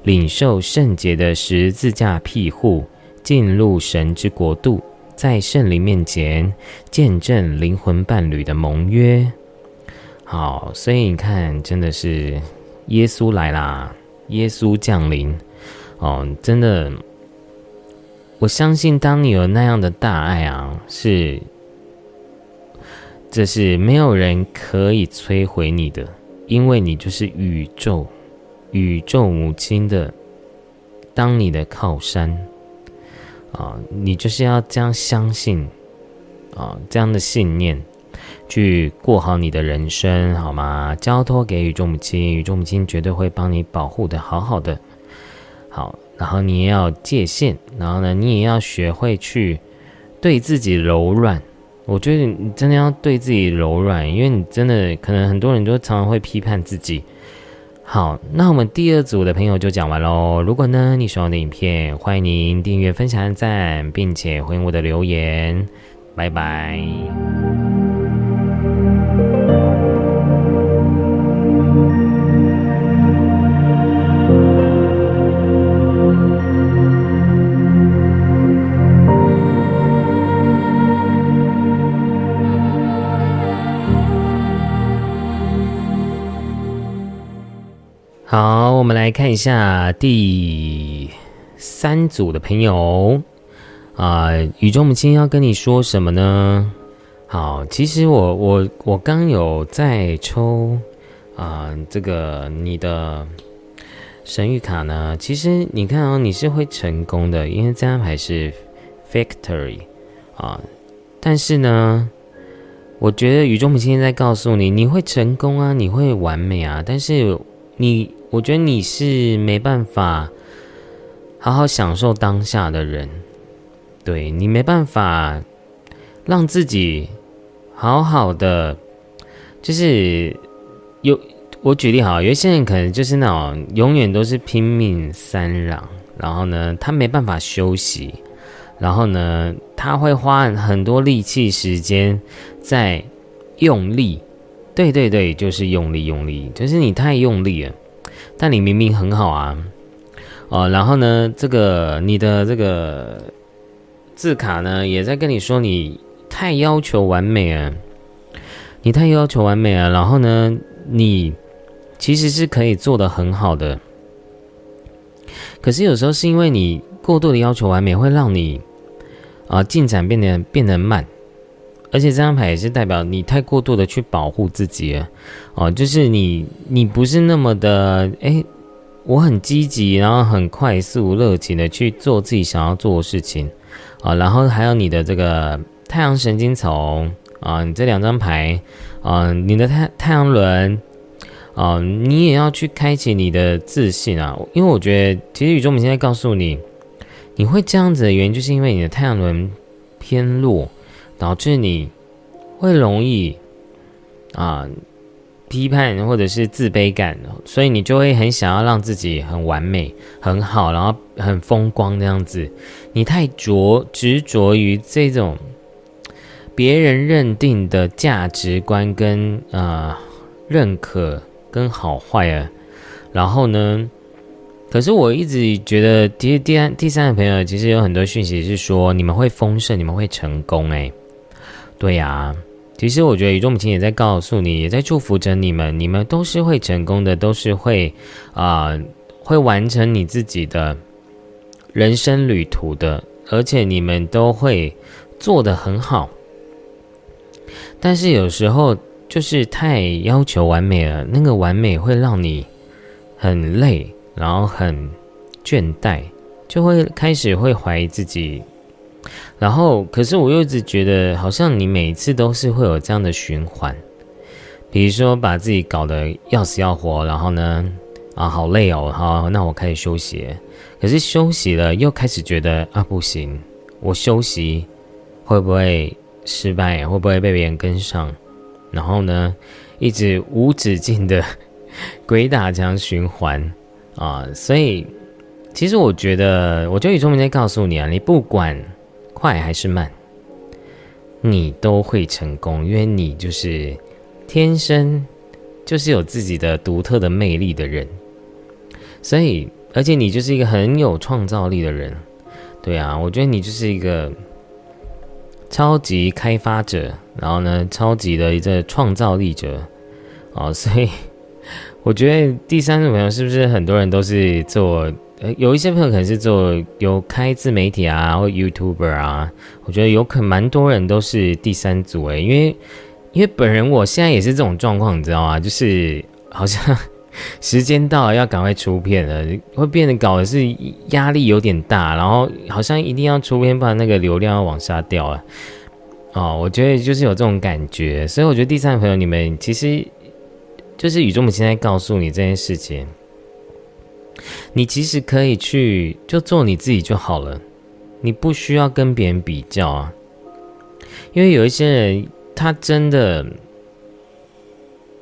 领受圣洁的十字架庇护，进入神之国度，在圣灵面前见证灵魂伴侣的盟约。好，所以你看，真的是耶稣来啦，耶稣降临哦，真的。我相信，当你有那样的大爱啊，是，这是没有人可以摧毁你的，因为你就是宇宙，宇宙母亲的，当你的靠山啊，你就是要这样相信，啊这样的信念，去过好你的人生，好吗？交托给宇宙母亲，宇宙母亲绝对会帮你保护的好好的。好，然后你也要界限，然后呢，你也要学会去对自己柔软。我觉得你真的要对自己柔软，因为你真的可能很多人都常常会批判自己。好，那我们第二组的朋友就讲完喽。如果呢你喜欢我的影片，欢迎您订阅、分享、按赞，并且回应我的留言。拜拜。好，我们来看一下第三组的朋友啊，宇宙母亲要跟你说什么呢？好，其实我我我刚有在抽啊，这个你的神谕卡呢，其实你看哦，你是会成功的，因为这张牌是 Victory 啊，但是呢，我觉得宇宙母亲在告诉你，你会成功啊，你会完美啊，但是你。我觉得你是没办法好好享受当下的人，对你没办法让自己好好的，就是有我举例好，有些人可能就是那种永远都是拼命三郎，然后呢，他没办法休息，然后呢，他会花很多力气时间在用力，对对对，就是用力用力，就是你太用力了。但你明明很好啊，哦，然后呢，这个你的这个字卡呢，也在跟你说你太要求完美了，你太要求完美了。然后呢，你其实是可以做的很好的，可是有时候是因为你过度的要求完美，会让你啊进展变得变得慢。而且这张牌也是代表你太过度的去保护自己了，哦，就是你你不是那么的哎，我很积极，然后很快速、热情的去做自己想要做的事情，啊，然后还有你的这个太阳神经丛。啊，你这两张牌。啊，你的太太阳轮。啊，你也要去开启你的自信啊，因为我觉得其实宇宙们现在告诉你，你会这样子的原因，就是因为你的太阳轮偏弱。导致你会容易啊批判或者是自卑感，所以你就会很想要让自己很完美、很好，然后很风光这样子。你太着执着于这种别人认定的价值观跟啊认可跟好坏啊，然后呢，可是我一直觉得，其实第三第三个朋友其实有很多讯息是说你们会丰盛，你们会成功，哎。对呀，其实我觉得宇宙母亲也在告诉你，也在祝福着你们，你们都是会成功的，都是会啊，会完成你自己的人生旅途的，而且你们都会做得很好。但是有时候就是太要求完美了，那个完美会让你很累，然后很倦怠，就会开始会怀疑自己。然后，可是我又一直觉得，好像你每次都是会有这样的循环，比如说把自己搞得要死要活，然后呢，啊，好累哦，好，那我开始休息。可是休息了，又开始觉得啊，不行，我休息会不会失败？会不会被别人跟上？然后呢，一直无止境的 鬼打墙循环啊！所以，其实我觉得，我就宇宙明在告诉你啊，你不管。快还是慢，你都会成功，因为你就是天生就是有自己的独特的魅力的人，所以而且你就是一个很有创造力的人，对啊，我觉得你就是一个超级开发者，然后呢，超级的一个创造力者，哦，所以我觉得第三种朋友是不是很多人都是做？呃，有一些朋友可能是做有开自媒体啊，或 YouTuber 啊，我觉得有可蛮多人都是第三组诶，因为因为本人我现在也是这种状况，你知道吗？就是好像时间到了要赶快出片了，会变得搞的是压力有点大，然后好像一定要出片，不然那个流量要往下掉了哦，我觉得就是有这种感觉，所以我觉得第三个朋友，你们其实就是宇宙母亲在告诉你这件事情，你其实可以去就做你自己就好了，你不需要跟别人比较啊，因为有一些人他真的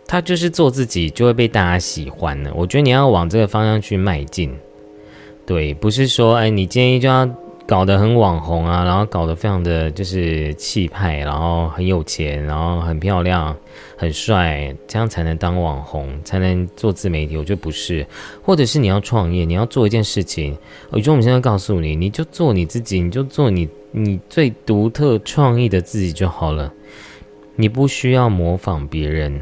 他就是做自己就会被大家喜欢的，我觉得你要往这个方向去迈进，对，不是说哎你今天就要。搞得很网红啊，然后搞得非常的就是气派，然后很有钱，然后很漂亮、很帅，这样才能当网红，才能做自媒体。我觉得不是，或者是你要创业，你要做一件事情，宇宙我们现在告诉你，你就做你自己，你就做你你最独特创意的自己就好了，你不需要模仿别人，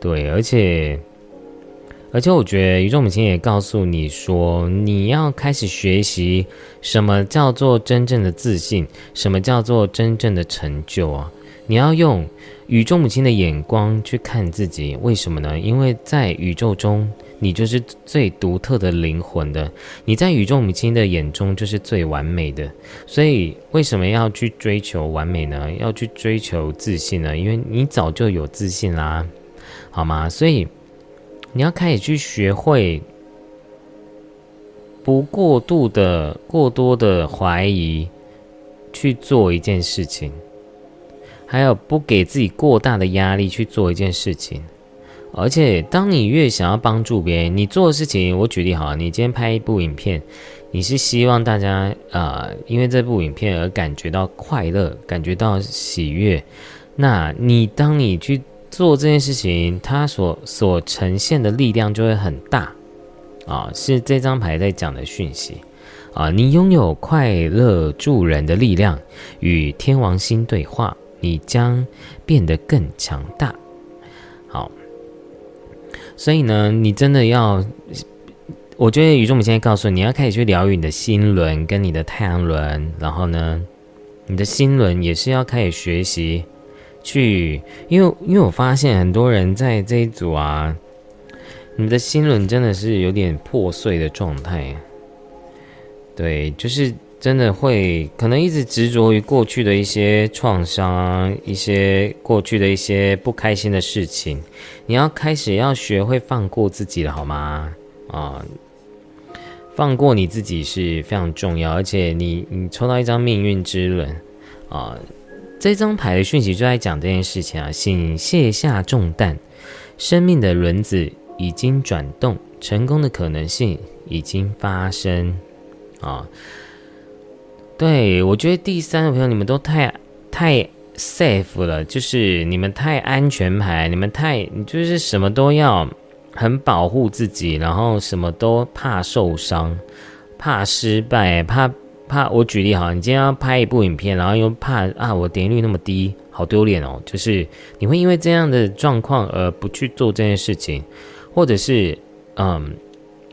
对，而且。而且我觉得宇宙母亲也告诉你说，你要开始学习什么叫做真正的自信，什么叫做真正的成就啊！你要用宇宙母亲的眼光去看自己，为什么呢？因为在宇宙中，你就是最独特的灵魂的，你在宇宙母亲的眼中就是最完美的。所以为什么要去追求完美呢？要去追求自信呢？因为你早就有自信啦，好吗？所以。你要开始去学会不过度的、过多的怀疑去做一件事情，还有不给自己过大的压力去做一件事情。而且，当你越想要帮助别人，你做的事情，我举例好了，你今天拍一部影片，你是希望大家啊，因为这部影片而感觉到快乐，感觉到喜悦。那你当你去。做这件事情，它所所呈现的力量就会很大，啊，是这张牌在讲的讯息，啊，你拥有快乐助人的力量，与天王星对话，你将变得更强大。好，所以呢，你真的要，我觉得宇宙母现在告诉你，你要开始去疗愈你的心轮跟你的太阳轮，然后呢，你的心轮也是要开始学习。去，因为因为我发现很多人在这一组啊，你的心轮真的是有点破碎的状态。对，就是真的会可能一直执着于过去的一些创伤，一些过去的一些不开心的事情。你要开始要学会放过自己了，好吗？啊，放过你自己是非常重要，而且你你抽到一张命运之轮啊。这张牌的讯息就在讲这件事情啊，请卸下重担，生命的轮子已经转动，成功的可能性已经发生啊。对我觉得第三个朋友你们都太太 safe 了，就是你们太安全牌，你们太就是什么都要很保护自己，然后什么都怕受伤，怕失败，怕。怕我举例哈，你今天要拍一部影片，然后又怕啊，我点击率那么低，好丢脸哦。就是你会因为这样的状况而不去做这件事情，或者是嗯，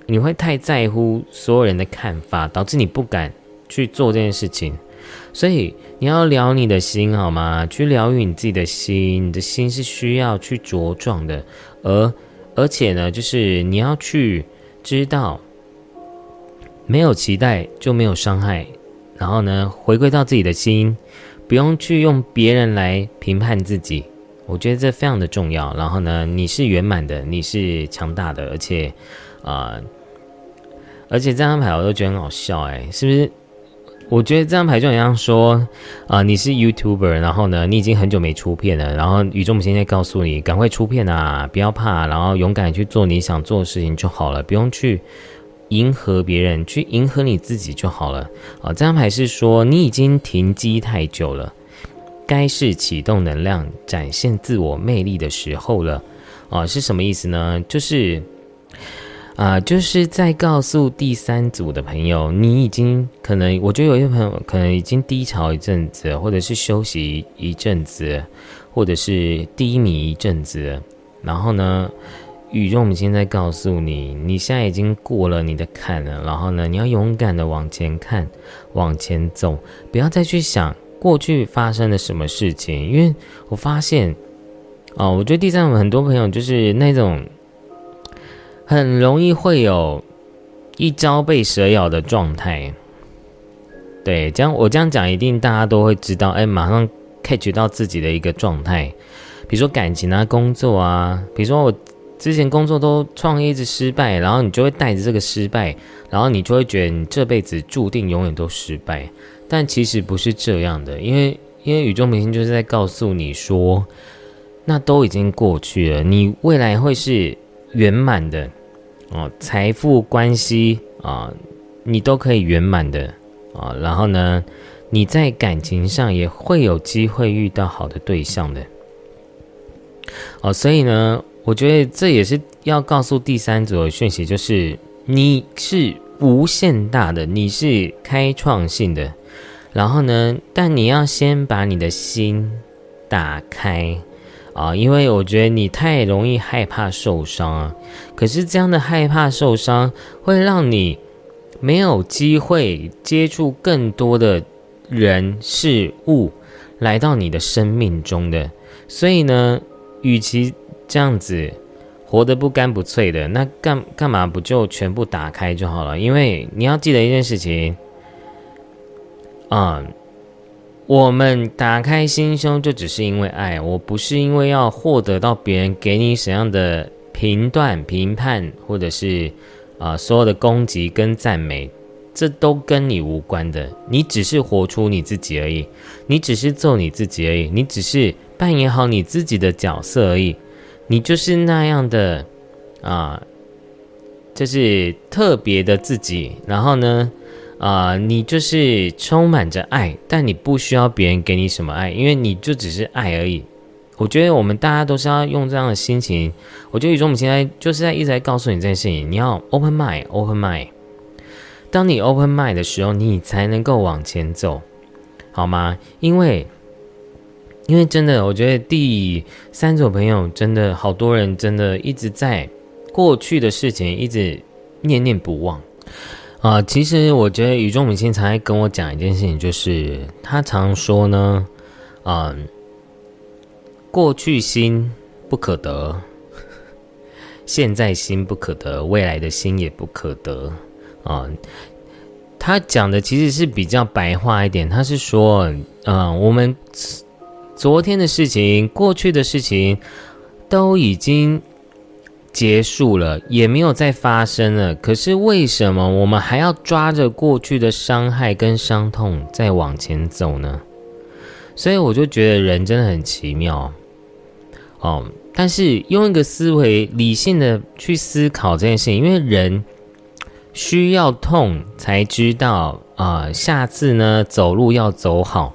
你会太在乎所有人的看法，导致你不敢去做这件事情。所以你要疗你的心好吗？去疗愈你自己的心，你的心是需要去茁壮的，而而且呢，就是你要去知道。没有期待就没有伤害，然后呢，回归到自己的心，不用去用别人来评判自己，我觉得这非常的重要。然后呢，你是圆满的，你是强大的，而且，啊，而且这张牌我都觉得很好笑，哎，是不是？我觉得这张牌就好像说，啊，你是 YouTuber，然后呢，你已经很久没出片了，然后宇宙母亲在告诉你，赶快出片啊，不要怕，然后勇敢去做你想做的事情就好了，不用去。迎合别人，去迎合你自己就好了。啊，这张牌是说你已经停机太久了，该是启动能量、展现自我魅力的时候了。啊，是什么意思呢？就是，啊，就是在告诉第三组的朋友，你已经可能，我觉得有些朋友可能已经低潮一阵子，或者是休息一阵子，或者是低迷一阵子，然后呢？宇宙，我们现在告诉你，你现在已经过了你的坎了。然后呢，你要勇敢的往前看，往前走，不要再去想过去发生了什么事情。因为我发现，哦，我觉得第三种很多朋友就是那种很容易会有一朝被蛇咬的状态。对，这样我这样讲，一定大家都会知道。哎，马上 catch 到自己的一个状态，比如说感情啊、工作啊，比如说我之前工作都创业一直失败，然后你就会带着这个失败，然后你就会觉得你这辈子注定永远都失败，但其实不是这样的，因为因为宇宙明星就是在告诉你说，那都已经过去了，你未来会是圆满的哦，财富、关系啊，你都可以圆满的啊，然后呢？你在感情上也会有机会遇到好的对象的，哦，所以呢，我觉得这也是要告诉第三组的讯息，就是你是无限大的，你是开创性的，然后呢，但你要先把你的心打开啊，因为我觉得你太容易害怕受伤啊，可是这样的害怕受伤会让你没有机会接触更多的。人事物来到你的生命中的，所以呢，与其这样子活得不干不脆的，那干干嘛不就全部打开就好了？因为你要记得一件事情，啊，我们打开心胸就只是因为爱，我不是因为要获得到别人给你什么样的评断、评判，或者是啊所有的攻击跟赞美。这都跟你无关的，你只是活出你自己而已，你只是做你自己而已，你只是扮演好你自己的角色而已，你就是那样的啊，就是特别的自己。然后呢，啊，你就是充满着爱，但你不需要别人给你什么爱，因为你就只是爱而已。我觉得我们大家都是要用这样的心情。我觉得宇宙，我们现在就是在一直在告诉你这件事情，你要 open mind，open mind。当你 open mind 的时候，你才能够往前走，好吗？因为，因为真的，我觉得第三组朋友真的好多人，真的一直在过去的事情一直念念不忘啊。其实我觉得宇宙母亲常跟我讲一件事情，就是他常说呢，嗯，过去心不可得，现在心不可得，未来的心也不可得。啊，他讲的其实是比较白话一点。他是说，嗯，我们昨天的事情、过去的事情都已经结束了，也没有再发生了。可是为什么我们还要抓着过去的伤害跟伤痛再往前走呢？所以我就觉得人真的很奇妙。哦，但是用一个思维理性的去思考这件事情，因为人。需要痛才知道啊，下次呢走路要走好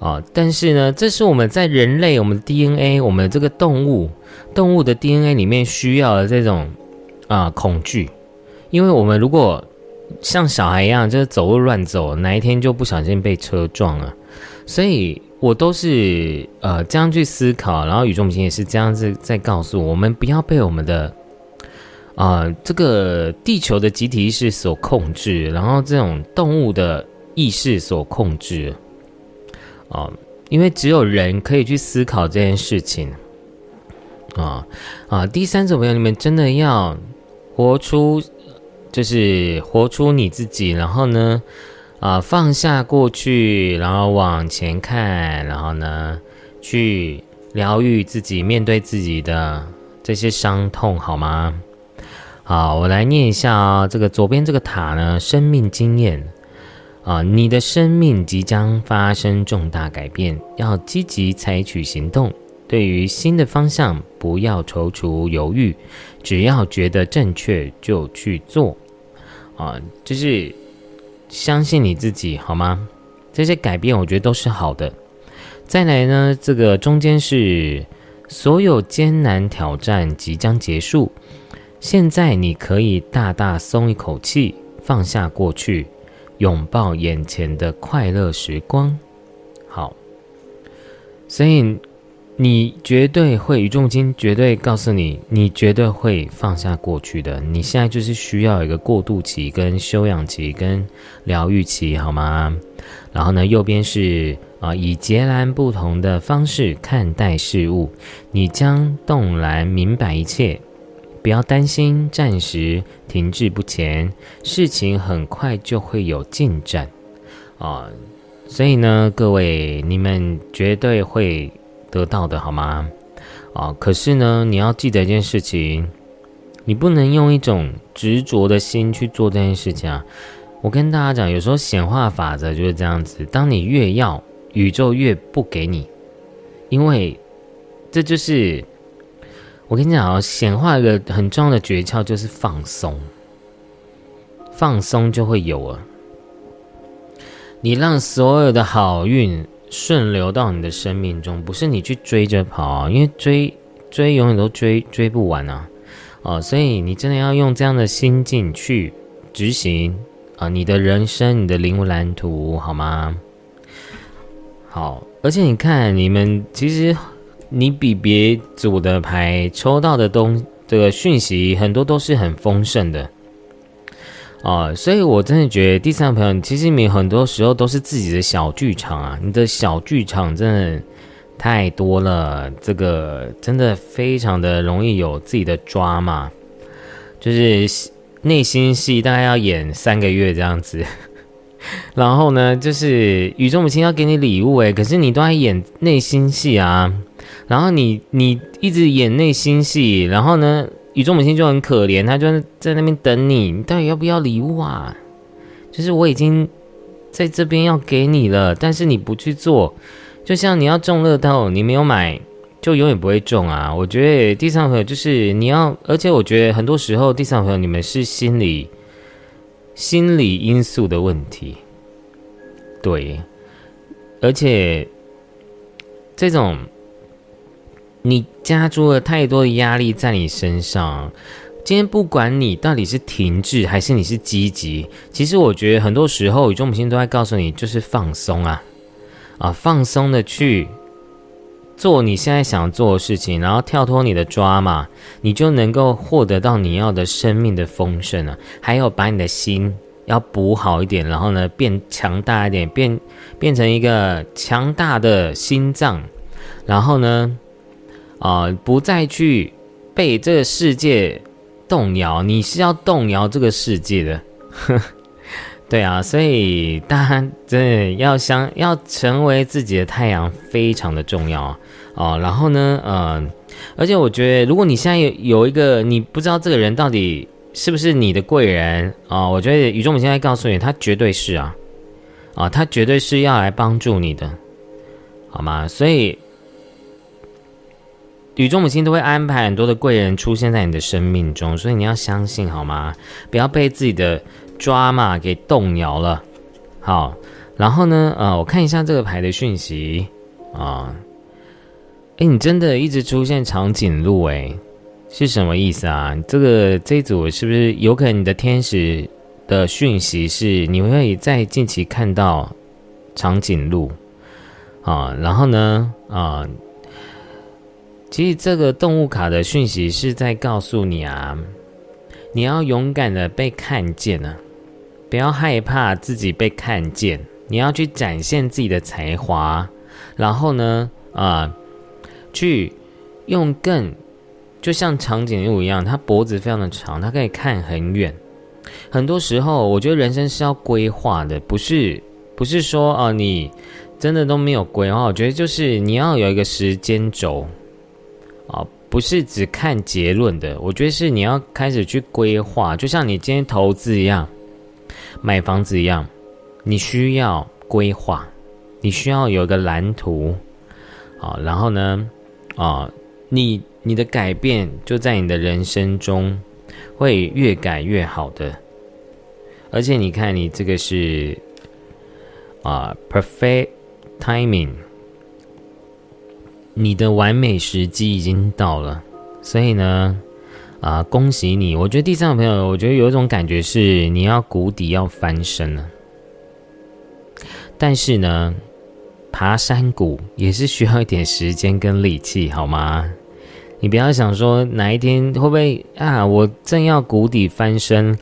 啊。但是呢，这是我们在人类我们 DNA，我们这个动物动物的 DNA 里面需要的这种啊恐惧。因为我们如果像小孩一样，就是走路乱走，哪一天就不小心被车撞了。所以我都是呃这样去思考，然后宇宙母亲也是这样子在告诉我们，不要被我们的。啊，这个地球的集体意识所控制，然后这种动物的意识所控制，啊，因为只有人可以去思考这件事情，啊啊，第三种朋友，你们真的要活出，就是活出你自己，然后呢，啊，放下过去，然后往前看，然后呢，去疗愈自己，面对自己的这些伤痛，好吗？好，我来念一下啊，这个左边这个塔呢，生命经验啊，你的生命即将发生重大改变，要积极采取行动。对于新的方向，不要踌躇犹豫，只要觉得正确就去做啊，就是相信你自己，好吗？这些改变我觉得都是好的。再来呢，这个中间是所有艰难挑战即将结束。现在你可以大大松一口气，放下过去，拥抱眼前的快乐时光。好，所以你绝对会，宇宙金绝对告诉你，你绝对会放下过去的。你现在就是需要一个过渡期、跟休养期、跟疗愈期，好吗？然后呢，右边是啊，以截然不同的方式看待事物，你将动然明白一切。不要担心，暂时停滞不前，事情很快就会有进展啊！所以呢，各位你们绝对会得到的，好吗？啊，可是呢，你要记得一件事情，你不能用一种执着的心去做这件事情啊。我跟大家讲，有时候显化法则就是这样子，当你越要，宇宙越不给你，因为这就是我跟你讲啊，显化一个很重要的诀窍就是放松，放松就会有啊。你让所有的好运顺流到你的生命中，不是你去追着跑，因为追追永远都追追不完啊，哦，所以你真的要用这样的心境去执行啊，你的人生，你的灵魂蓝图，好吗？好，而且你看，你们其实你比别组的牌抽到的东这个讯息很多都是很丰盛的。啊，所以我真的觉得第三个朋友，其实你很多时候都是自己的小剧场啊，你的小剧场真的太多了，这个真的非常的容易有自己的抓嘛，就是内心戏大概要演三个月这样子，然后呢，就是宇宙母亲要给你礼物诶，可是你都在演内心戏啊，然后你你一直演内心戏，然后呢？宇宙母亲就很可怜，她就在那边等你。你到底要不要礼物啊？就是我已经在这边要给你了，但是你不去做，就像你要中乐透，你没有买，就永远不会中啊！我觉得第三朋友就是你要，而且我觉得很多时候第三朋友你们是心理心理因素的问题，对，而且这种。你加注了太多的压力在你身上。今天不管你到底是停滞还是你是积极，其实我觉得很多时候宇宙母亲都在告诉你，就是放松啊，啊，放松的去做你现在想做的事情，然后跳脱你的抓嘛，你就能够获得到你要的生命的丰盛啊。还有把你的心要补好一点，然后呢变强大一点，变变成一个强大的心脏，然后呢。啊，不再去被这个世界动摇，你是要动摇这个世界的，对啊，所以大家真的要想要成为自己的太阳，非常的重要啊。然后呢，嗯，而且我觉得，如果你现在有有一个你不知道这个人到底是不是你的贵人啊，我觉得宇宙母现在告诉你，他绝对是啊，啊，他绝对是要来帮助你的，好吗？所以。宇宙母亲都会安排很多的贵人出现在你的生命中，所以你要相信好吗？不要被自己的抓马给动摇了。好，然后呢，呃，我看一下这个牌的讯息啊。哎，你真的一直出现长颈鹿，哎，是什么意思啊？这个这一组是不是有可能你的天使的讯息是你会在近期看到长颈鹿啊？然后呢，啊？其实这个动物卡的讯息是在告诉你啊，你要勇敢的被看见呢，不要害怕自己被看见，你要去展现自己的才华，然后呢，啊，去用更就像长颈鹿一样，它脖子非常的长，它可以看很远。很多时候，我觉得人生是要规划的，不是不是说啊，你真的都没有规划。我觉得就是你要有一个时间轴。啊，不是只看结论的，我觉得是你要开始去规划，就像你今天投资一样，买房子一样，你需要规划，你需要有个蓝图，啊，然后呢，啊，你你的改变就在你的人生中会越改越好的，而且你看，你这个是啊，perfect timing。你的完美时机已经到了，所以呢，啊，恭喜你！我觉得第三个朋友，我觉得有一种感觉是你要谷底要翻身了，但是呢，爬山谷也是需要一点时间跟力气，好吗？你不要想说哪一天会不会啊，我正要谷底翻身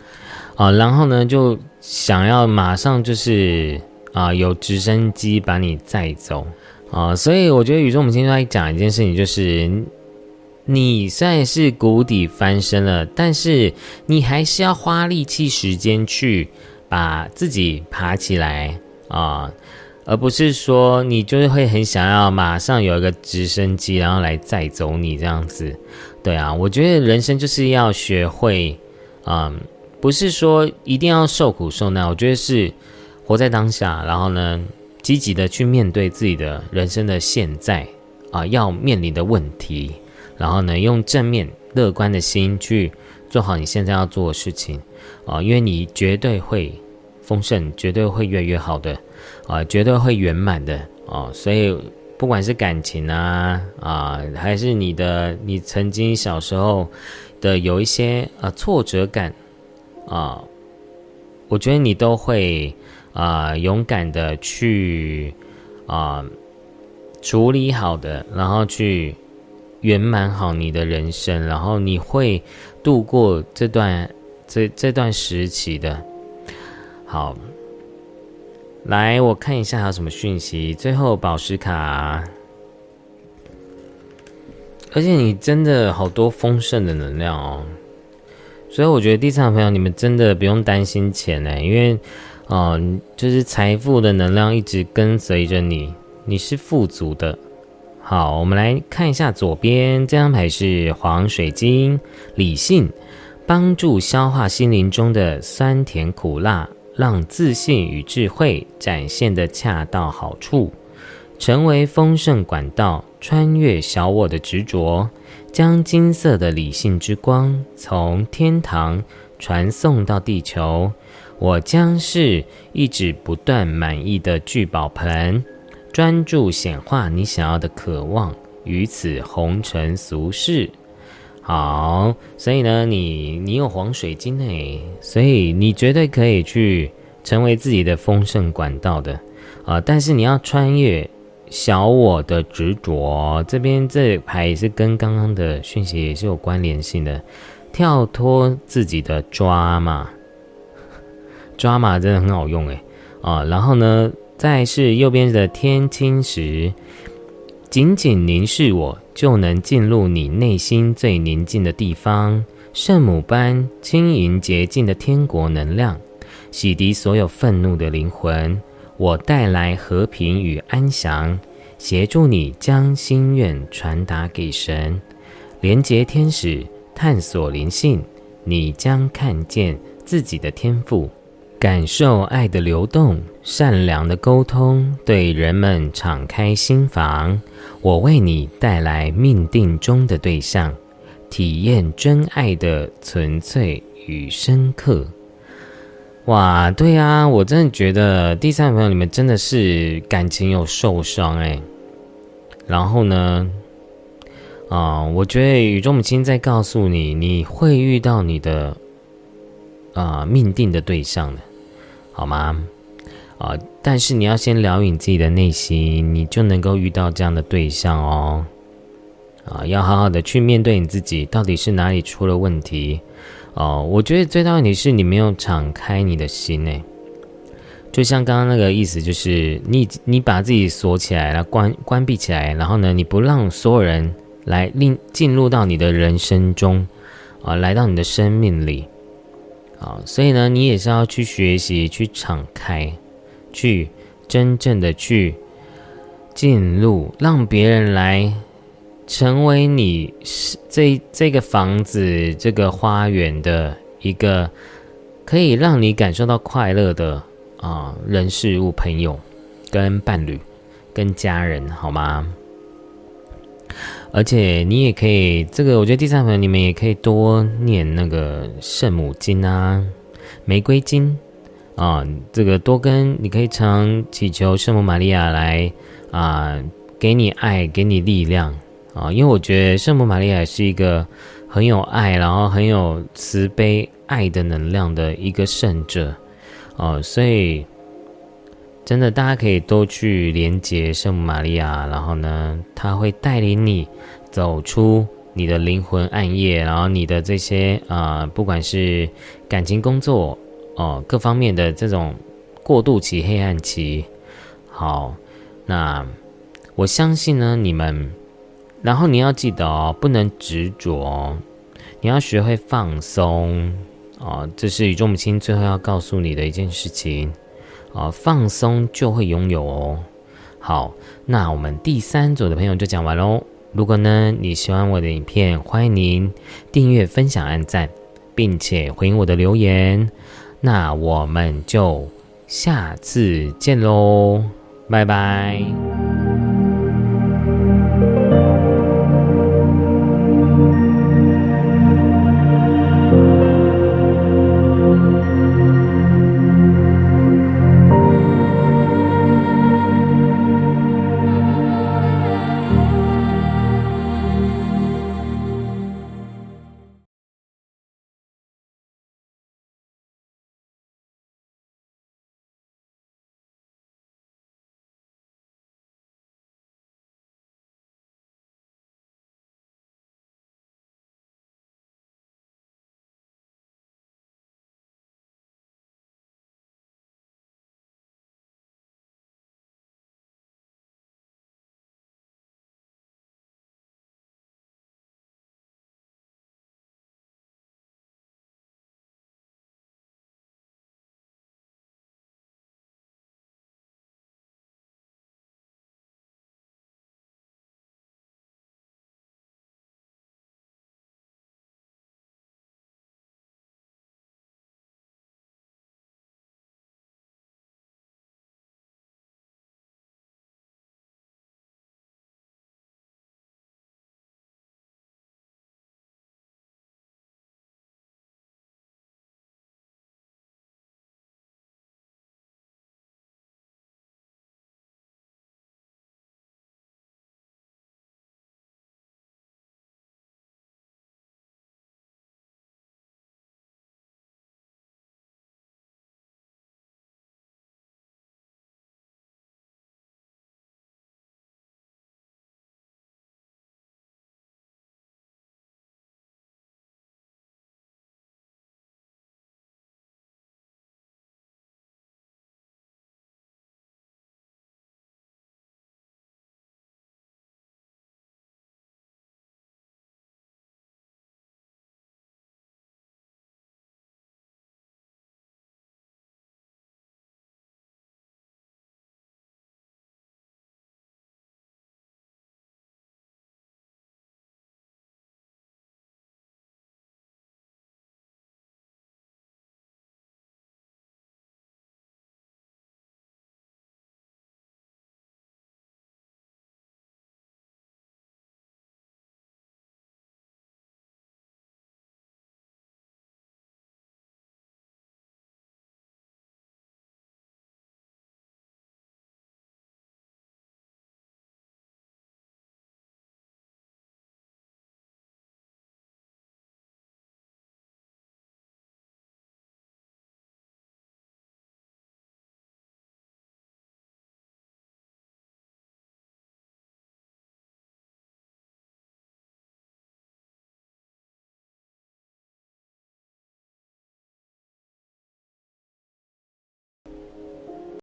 啊，然后呢就想要马上就是啊，有直升机把你载走。啊，所以我觉得宇宙母亲在讲一件事情，就是你虽然是谷底翻身了，但是你还是要花力气、时间去把自己爬起来啊。而不是说你就是会很想要马上有一个直升机，然后来载走你这样子。对啊，我觉得人生就是要学会，嗯，不是说一定要受苦受难，我觉得是活在当下，然后呢，积极的去面对自己的人生的现在啊，要面临的问题，然后呢，用正面乐观的心去做好你现在要做的事情啊，因为你绝对会丰盛，绝对会越来越好的。啊，绝对会圆满的啊，所以不管是感情啊啊，还是你的你曾经小时候的有一些呃挫折感啊，我觉得你都会啊勇敢的去啊处理好的，然后去圆满好你的人生，然后你会度过这段这这段时期的，好。来，我看一下还有什么讯息。最后宝石卡，而且你真的好多丰盛的能量哦，所以我觉得第三个朋友你们真的不用担心钱呢，因为，嗯，就是财富的能量一直跟随着你，你是富足的。好，我们来看一下左边这张牌是黄水晶，理性，帮助消化心灵中的酸甜苦辣。让自信与智慧展现的恰到好处，成为丰盛管道，穿越小我的执着，将金色的理性之光从天堂传送到地球。我将是一直不断满意的聚宝盆，专注显化你想要的渴望于此红尘俗世。好，所以呢，你你有黄水晶诶，所以你绝对可以去成为自己的丰盛管道的啊！但是你要穿越小我的执着，这边这牌也是跟刚刚的讯息也是有关联性的，跳脱自己的抓嘛，抓马真的很好用诶。啊！然后呢，再是右边的天青石，紧紧凝视我。就能进入你内心最宁静的地方，圣母般轻盈洁净的天国能量，洗涤所有愤怒的灵魂。我带来和平与安详，协助你将心愿传达给神，连接天使，探索灵性，你将看见自己的天赋。感受爱的流动，善良的沟通，对人们敞开心房。我为你带来命定中的对象，体验真爱的纯粹与深刻。哇，对啊，我真的觉得第三位朋友你们真的是感情有受伤哎。然后呢，啊，我觉得宇宙母亲在告诉你，你会遇到你的啊命定的对象的。好吗？啊，但是你要先疗愈你自己的内心，你就能够遇到这样的对象哦。啊，要好好的去面对你自己，到底是哪里出了问题？哦，我觉得最大问题是你没有敞开你的心诶。就像刚刚那个意思，就是你你把自己锁起来了，关关闭起来，然后呢，你不让所有人来令进入到你的人生中，啊，来到你的生命里。啊，所以呢，你也是要去学习，去敞开，去真正的去进入，让别人来成为你这这个房子、这个花园的一个可以让你感受到快乐的啊人事物、朋友、跟伴侣、跟家人，好吗？而且你也可以，这个我觉得第三朋友你们也可以多念那个圣母经啊、玫瑰经啊，这个多跟你可以常祈求圣母玛利亚来啊，给你爱，给你力量啊，因为我觉得圣母玛利亚是一个很有爱，然后很有慈悲、爱的能量的一个圣者哦，所以。真的，大家可以多去连接圣母玛利亚，然后呢，他会带领你走出你的灵魂暗夜，然后你的这些啊，不管是感情、工作哦，各方面的这种过渡期、黑暗期。好，那我相信呢，你们，然后你要记得哦，不能执着，你要学会放松哦，这是宇宙母亲最后要告诉你的一件事情。啊，放松就会拥有哦。好，那我们第三组的朋友就讲完喽。如果呢你喜欢我的影片，欢迎您订阅、分享、按赞，并且回应我的留言。那我们就下次见喽，拜拜。